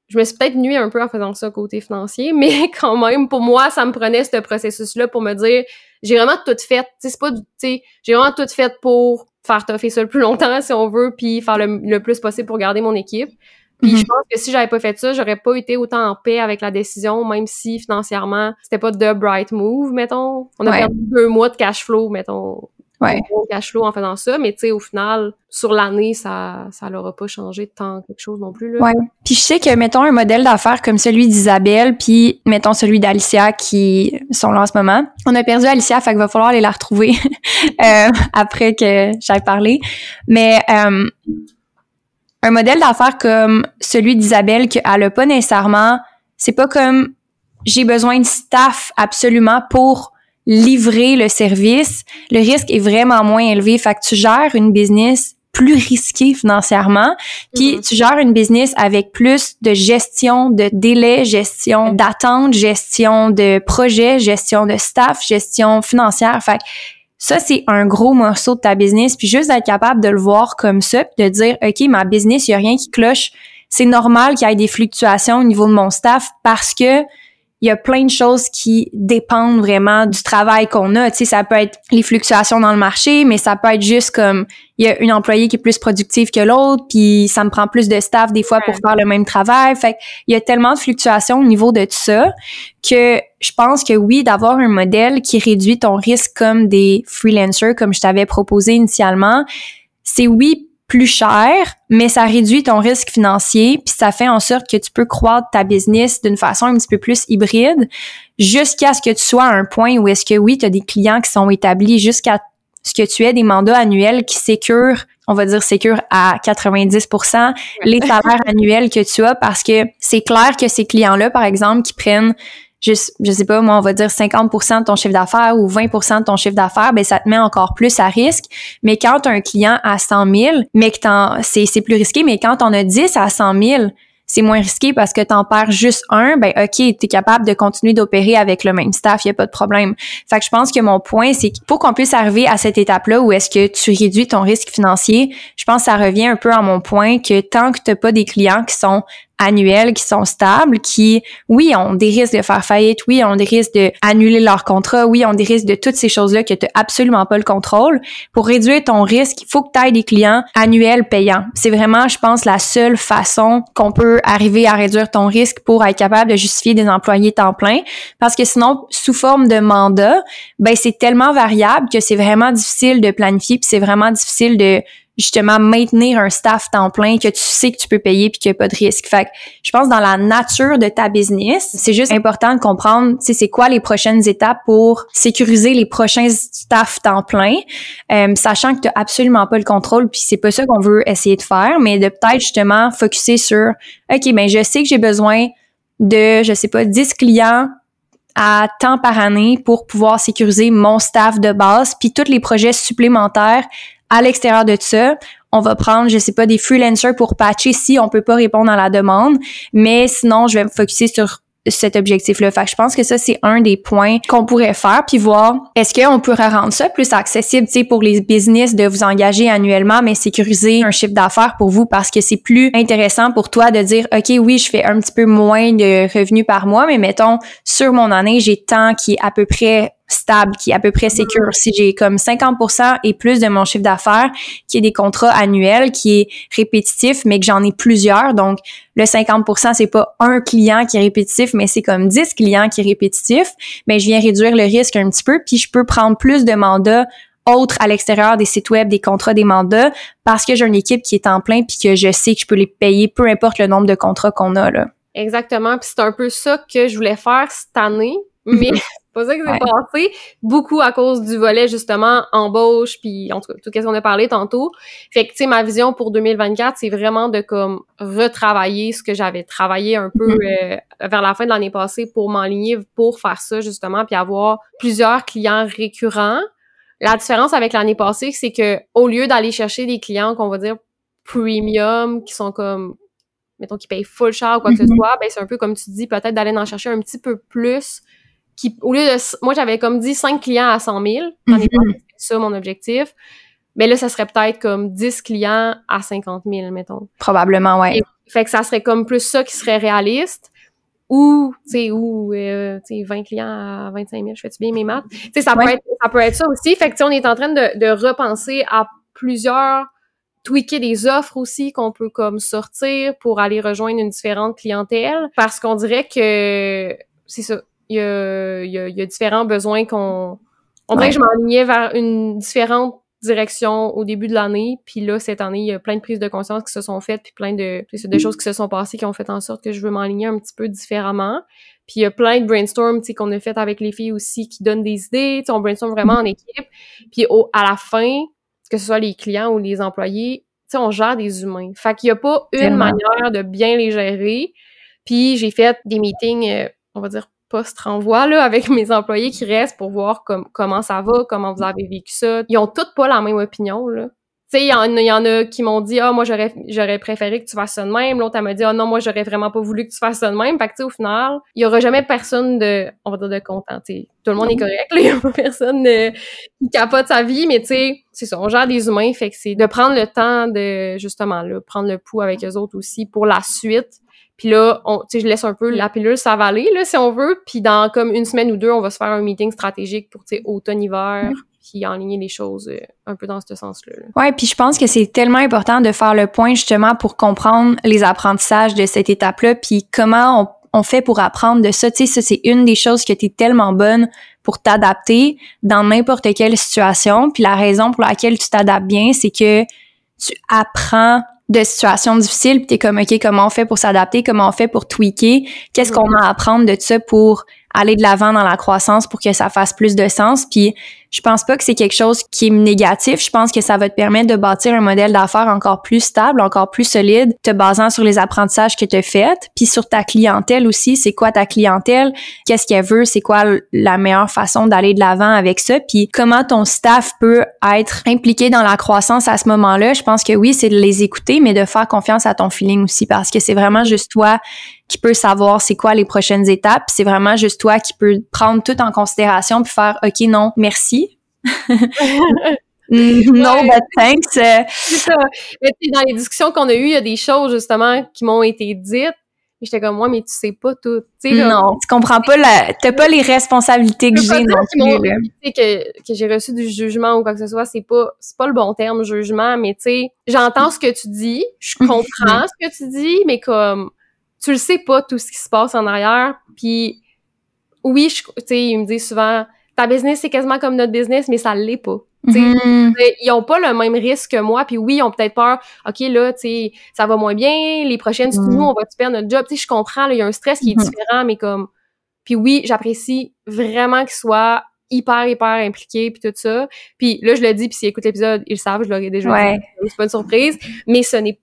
je me suis peut-être nuit un peu en faisant ça côté financier, mais [laughs] quand même, pour moi, ça me prenait ce processus-là pour me dire, j'ai vraiment tout fait. Tu sais, c'est pas j'ai vraiment tout fait pour faire toffer ça le plus longtemps, [laughs] si on veut, puis faire le, le plus possible pour garder mon équipe. Puis Mhm. je pense que si j'avais pas fait ça, j'aurais pas été autant en paix avec la décision, même si financièrement, c'était pas de bright move, mettons. On a Ouais. perdu deux mois de cash flow, mettons. Ouais. de gros cash flow en faisant ça, mais tu sais, au final, sur l'année, ça, ça l'aura pas changé tant quelque chose non plus, là. Ouais. Puis je sais que, mettons, un modèle d'affaires comme celui d'Isabelle, puis mettons celui d'Alicia qui sont là en ce moment. On a perdu Alicia, fait qu'il va falloir aller la retrouver [laughs] euh, après que j'aille parler. Mais euh, un modèle d'affaires comme celui d'Isabelle, qu'elle a pas nécessairement, c'est pas comme j'ai besoin de staff absolument pour livrer le service. Le risque est vraiment moins élevé. Fait que tu gères une business plus risquée financièrement, puis Mhm. tu gères une business avec plus de gestion de délai, gestion d'attente, gestion de projet, gestion de staff, gestion financière. Fait que ça, c'est un gros morceau de ta business. Puis juste d'être capable de le voir comme ça, puis de dire, OK, ma business, il y a rien qui cloche. C'est normal qu'il y ait des fluctuations au niveau de mon staff parce que il y a plein de choses qui dépendent vraiment du travail qu'on a. Tu sais, ça peut être les fluctuations dans le marché, mais ça peut être juste comme il y a une employée qui est plus productive que l'autre, puis ça me prend plus de staff des fois pour faire le même travail. Fait que il y a tellement de fluctuations au niveau de tout ça que je pense que oui, d'avoir un modèle qui réduit ton risque comme des freelancers, comme je t'avais proposé initialement, c'est oui plus cher, mais ça réduit ton risque financier, puis ça fait en sorte que tu peux croître ta business d'une façon un petit peu plus hybride, jusqu'à ce que tu sois à un point où est-ce que oui, tu as des clients qui sont établis, jusqu'à ce que tu aies des mandats annuels qui sécurent, on va dire sécurent à 90% les salaires annuels que tu as, parce que c'est clair que ces clients-là, par exemple, qui prennent juste, je sais pas, moi, on va dire 50% de ton chiffre d'affaires ou 20% de ton chiffre d'affaires, ben ça te met encore plus à risque. Mais quand tu as un client à 100 000, mais que t'en, c'est, plus risqué, mais quand on a 10 à 100 000, c'est moins risqué parce que t'en perds juste un, ben ok, t'es capable de continuer d'opérer avec le même staff, y a pas de problème. Fait que je pense que mon point, c'est qu'il faut qu'on puisse arriver à cette étape-là où est-ce que tu réduis ton risque financier. Je pense que ça revient un peu à mon point que tant que t'as pas des clients qui sont annuels, qui sont stables, qui, oui, ont des risques de faire faillite, oui, ont des risques de annuler leur contrat, oui, ont des risques de toutes ces choses-là que tu absolument pas le contrôle. Pour réduire ton risque, il faut que tu aies des clients annuels payants. C'est vraiment, je pense, la seule façon qu'on peut arriver à réduire ton risque pour être capable de justifier des employés temps plein. Parce que sinon, sous forme de mandat, ben, c'est tellement variable que c'est vraiment difficile de planifier puis c'est vraiment difficile de justement maintenir un staff temps plein que tu sais que tu peux payer puis qu'il n'y a pas de risque. Fait que je pense dans la nature de ta business, c'est juste important de comprendre, c'est quoi les prochaines étapes pour sécuriser les prochains staff temps plein, euh, sachant que tu absolument pas le contrôle puis c'est pas ça qu'on veut essayer de faire, mais de peut-être justement focuser sur, OK, ben je sais que j'ai besoin de, je sais pas, 10 clients à temps par année pour pouvoir sécuriser mon staff de base, puis tous les projets supplémentaires à l'extérieur de ça. On va prendre, je sais pas, des freelancers pour patcher si on peut pas répondre à la demande, mais sinon, je vais me focuser sur cet objectif-là. Fait que je pense que ça, c'est un des points qu'on pourrait faire, puis voir est-ce qu'on pourrait rendre ça plus accessible, tu sais, pour les business de vous engager annuellement, mais sécuriser un chiffre d'affaires pour vous parce que c'est plus intéressant pour toi de dire, OK, oui, je fais un petit peu moins de revenus par mois, mais mettons, sur mon année, j'ai tant qui est à peu près stable, qui est à peu près sécure. Si j'ai comme 50% et plus de mon chiffre d'affaires, qui est des contrats annuels, qui est répétitif, mais que j'en ai plusieurs, donc le 50%, c'est pas un client qui est répétitif, mais c'est comme 10 clients qui est répétitif, mais je viens réduire le risque un petit peu, puis je peux prendre plus de mandats autres à l'extérieur des sites web, des contrats, des mandats, parce que j'ai une équipe qui est en plein, puis que je sais que je peux les payer, peu importe le nombre de contrats qu'on a, là. Exactement, puis c'est un peu ça que je voulais faire cette année, mais [laughs] pas ça qui s'est passé. Beaucoup à cause du volet, justement, embauche, puis en tout cas, tout ce qu'on a parlé tantôt. Fait que, tu sais, ma vision pour 2024, c'est vraiment de, comme, retravailler ce que j'avais travaillé un peu mm-hmm. euh, vers la fin de l'année passée pour m'enligner pour faire ça, justement, puis avoir plusieurs clients récurrents. La différence avec l'année passée, c'est que au lieu d'aller chercher des clients qu'on va dire premium, qui sont comme mettons qui payent full cher ou quoi que ce mm-hmm. soit, ben c'est un peu comme tu dis, peut-être d'aller en chercher un petit peu plus qui, au lieu de, moi, j'avais comme dit 5 clients à 100 000. Mm ça mon objectif. Mais là, ça serait peut-être comme 10 clients à 50 000, mettons. Probablement, ouais. fait que ça serait comme plus ça qui serait réaliste. Ou, tu sais, ou, euh, tu sais, 20 clients à 25 000, je fais-tu bien mes maths? Tu sais, ça, peut être, ça peut être ça aussi. Fait que, tu sais, on est en train de, de repenser à plusieurs tweaker des offres aussi qu'on peut comme sortir pour aller rejoindre une différente clientèle parce qu'on dirait que c'est ça il y a, y, a, y a, différents besoins qu'on... On dirait que je m'enlignais vers une différente direction au début de l'année, puis là, cette année, il y a plein de prises de conscience qui se sont faites, puis plein de, de choses qui se sont passées qui ont fait en sorte que je veux m'enligner un petit peu différemment. Puis il y a plein de brainstorm qu'on a fait avec les filles aussi qui donnent des idées, on brainstorm vraiment en équipe. Puis au, à la fin, que ce soit les clients ou les employés, on gère des humains. Fait qu'il n'y a pas une manière de bien les gérer. Puis j'ai fait des meetings, euh, on va dire, post-renvoi là, avec [laughs] mes employés qui restent pour voir comment ça va, comment vous avez vécu ça. Ils ont toutes pas la même opinion. Là. Tu sais, il y, y, en a qui m'ont dit « Ah, moi, j'aurais j'aurais préféré que tu fasses ça de même. » L'autre, elle m'a dit « Ah non, moi, j'aurais vraiment pas voulu que tu fasses ça de même. » Fait que, tu sais, au final, il y aura jamais personne de, on va dire, de content. Tout le monde est correct, là. [laughs] Il y a pas personne de, qui capote sa vie, mais tu sais, c'est ça, on gère des humains. Fait que c'est de prendre le temps de, justement, là, prendre le pouls avec eux autres aussi pour la suite puis là, on, je laisse un peu la pilule s'avaler, là, si on veut. Puis dans comme une semaine ou deux, on va se faire un meeting stratégique pour, tu sais, automne-hiver, puis enligner les choses euh, un peu dans ce sens-là. Ouais, puis je pense que c'est tellement important de faire le point, justement, pour comprendre les apprentissages de cette étape-là, puis comment on, on, fait pour apprendre de ça. Tu sais, ça, c'est une des choses que tu es tellement bonne pour t'adapter dans n'importe quelle situation. Puis la raison pour laquelle tu t'adaptes bien, c'est que tu apprends de situations difficiles, puis t'es comme OK, comment on fait pour s'adapter, comment on fait pour tweaker, qu'est-ce qu'on a à apprendre de ça pour aller de l'avant dans la croissance pour que ça fasse plus de sens? Puis je pense pas que c'est quelque chose qui est négatif. Je pense que ça va te permettre de bâtir un modèle d'affaires encore plus stable, encore plus solide, te basant sur les apprentissages que tu as faits, puis sur ta clientèle aussi. C'est quoi ta clientèle? Qu'est-ce qu'elle veut? C'est quoi la meilleure façon d'aller de l'avant avec ça? Puis comment ton staff peut être impliqué dans la croissance à ce moment-là? Je pense que oui, c'est de les écouter, mais de faire confiance à ton feeling aussi parce que c'est vraiment juste toi qui peut savoir c'est quoi les prochaines étapes. C'est vraiment juste toi qui peux prendre tout en considération puis faire OK, non, merci. [laughs] non, but thanks. C'est ça. Mais dans les discussions qu'on a eues, il y a des choses justement qui m'ont été dites. Et j'étais comme moi, mais tu sais pas tout. non, tu comprends pas la, t'as pas les responsabilités que j'ai non plus. que, que j'ai reçu du jugement ou quoi que ce soit, c'est pas, c'est pas le bon terme jugement, mais tu sais, j'entends ce que tu dis, je comprends ce que tu dis, mais comme tu le sais pas tout ce qui se passe en arrière. Puis oui, tu sais, il me dit souvent ta business c'est quasiment comme notre business, mais ça l'est pas. T'sais, mais Ils ont pas le même risque que moi, puis oui, ils ont peut-être peur, OK, là, tu sais, ça va moins bien, les prochaines, Mhm. nous, on va perdre notre job? Tu sais, je comprends, là, il y a un stress qui est Mhm. différent, mais comme... Puis oui, j'apprécie vraiment qu'ils soient hyper, hyper impliqués, puis tout ça. Puis là, je le dis, puis s'ils écoutent l'épisode, ils le savent, je l'aurais déjà Ouais. dit, c'est pas une surprise, mais ce n'est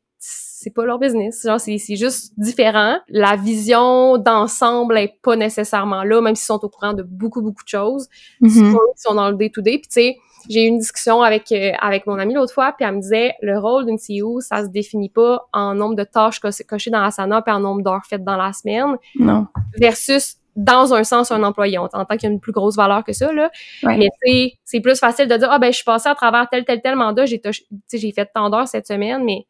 c'est pas leur business. Genre, c'est, c'est juste différent. La vision d'ensemble est pas nécessairement là, même s'ils sont au courant de beaucoup, beaucoup de choses. Mhm. C'est qui sont dans le day-to-day. Puis tu sais, j'ai eu une discussion avec euh, avec mon amie l'autre fois, puis elle me disait, le rôle d'une CEO, ça se définit pas en nombre de tâches co- cochées dans Asana, puis en nombre d'heures faites dans la semaine, Non. versus dans un sens un employé. On s'entend qu'il y a une plus grosse valeur que ça, là. Ouais. Mais sais, c'est plus facile de dire, ah ben, je suis passée à travers tel, tel, tel mandat, j'ai, touché- tu sais, j'ai fait tant d'heures cette semaine, mais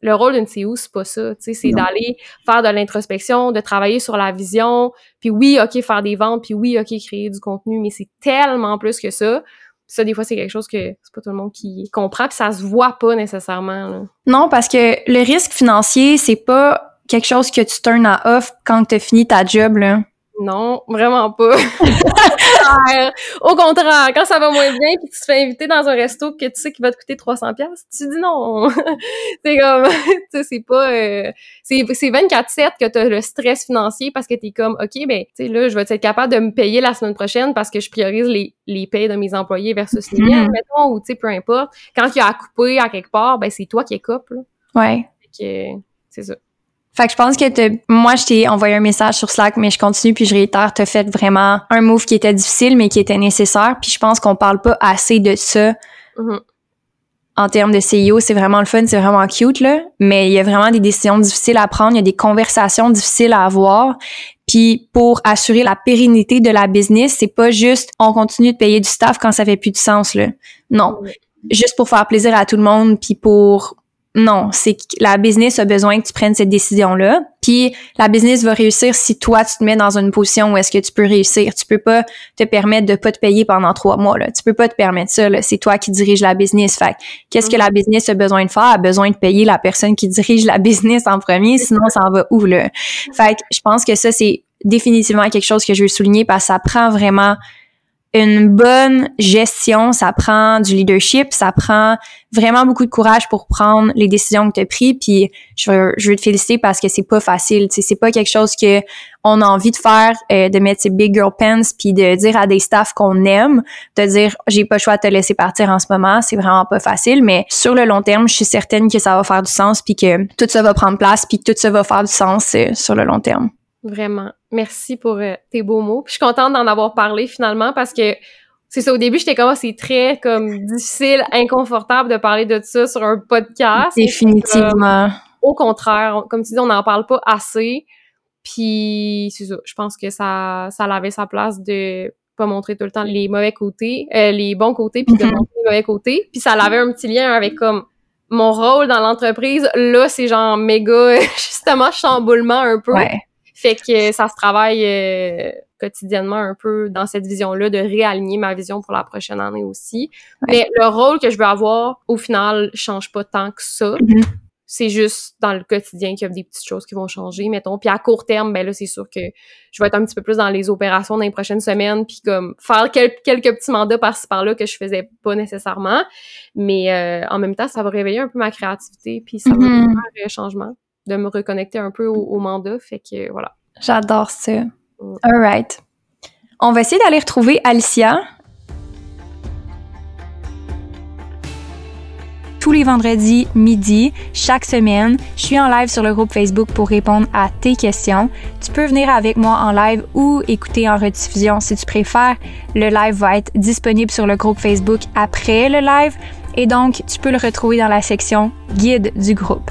le rôle d'une CEO, c'est pas ça. Tu sais, c'est d'aller faire de l'introspection, de travailler sur la vision, puis oui, OK, faire des ventes, puis oui, OK, créer du contenu, mais c'est tellement plus que ça. Ça, des fois, c'est quelque chose que c'est pas tout le monde qui comprend, puis ça se voit pas nécessairement. Là. Non, parce que le risque financier, c'est pas quelque chose que tu turn à off quand tu as fini ta job, là. Non, vraiment pas. [laughs] Au contraire, quand ça va moins bien puis tu te fais inviter dans un resto que tu sais qu'il va te coûter 300 pièces, tu dis non. [laughs] c'est comme [laughs] tu sais c'est pas euh, c'est c'est 24/7 que tu as le stress financier parce que tu es comme OK ben tu sais là je vais être capable de me payer la semaine prochaine parce que je priorise les les payes de mes employés versus les miennes mettons ou tu sais peu importe. Quand il y a à couper à quelque part, ben c'est toi qui es coupe là. Ouais. C'est ça. Fait que je pense que t'as- moi, je t'ai envoyé un message sur Slack, mais je continue puis je réitère, t'as fait vraiment un move qui était difficile, mais qui était nécessaire. Puis je pense qu'on parle pas assez de ça Mhm. en termes de CEO. C'est vraiment le fun, c'est vraiment cute, là. Mais il y a vraiment des décisions difficiles à prendre, il y a des conversations difficiles à avoir. Puis pour assurer la pérennité de la business, c'est pas juste on continue de payer du staff quand ça fait plus de sens, là. Non. Ouais. Juste pour faire plaisir à tout le monde, puis pour non, c'est que la business a besoin que tu prennes cette décision-là. Puis la business va réussir si toi, tu te mets dans une position où est-ce que tu peux réussir. Tu peux pas te permettre de pas te payer pendant trois mois. Là. Tu peux pas te permettre ça. là. C'est toi qui dirige la business. Fait que qu'est-ce que la business a besoin de faire? Elle a besoin de payer la personne qui dirige la [laughs] business en premier, sinon ça en va où? Là? Fait que je pense que ça, c'est définitivement quelque chose que je veux souligner parce que ça prend vraiment une bonne gestion, ça prend du leadership, ça prend vraiment beaucoup de courage pour prendre les décisions que tu as prises. Puis je veux, je veux te féliciter parce que c'est pas facile. C'est pas quelque chose que on a envie de faire, euh, de mettre ses big girl pants puis de dire à des staffs qu'on aime, de dire j'ai pas le choix de te laisser partir en ce moment. C'est vraiment pas facile, mais sur le long terme, je suis certaine que ça va faire du sens puis que tout ça va prendre place puis que tout ça va faire du sens euh, sur le long terme. Vraiment. Merci pour euh, tes beaux mots. Puis je suis contente d'en avoir parlé finalement parce que c'est ça, au début, j'étais comme, Ah, c'est très comme difficile, inconfortable de parler de ça sur un podcast. Définitivement. Au contraire, on- comme tu dis, on n'en parle pas assez. Puis c'est ça, je pense que ça, ça avait sa place de pas montrer tout le temps les mauvais côtés, euh, les bons côtés, puis de Mhm. montrer les mauvais côtés. Puis ça avait un petit lien avec comme mon rôle dans l'entreprise. Là, c'est genre méga, [laughs] justement, chamboulement un peu. Ouais. Fait que ça se travaille euh, quotidiennement un peu dans cette vision-là de réaligner ma vision pour la prochaine année aussi. Ouais. Mais le rôle que je veux avoir, au final, change pas tant que ça. Mhm. C'est juste dans le quotidien qu'il y a des petites choses qui vont changer, mettons. Puis à court terme, ben là, c'est sûr que je vais être un petit peu plus dans les opérations dans les prochaines semaines, puis comme faire quel- quelques petits mandats par-ci par-là que je faisais pas nécessairement. Mais euh, en même temps, ça va réveiller un peu ma créativité, puis ça va Mhm. faire un changement, de me reconnecter un peu au, au mandat. Fait que voilà. J'adore ça. Mm. All right. On va essayer d'aller retrouver Alicia. Tous les vendredis midi, chaque semaine, je suis en live sur le groupe Facebook pour répondre à tes questions. Tu peux venir avec moi en live ou écouter en rediffusion si tu préfères. Le live va être disponible sur le groupe Facebook après le live et donc tu peux le retrouver dans la section guide du groupe.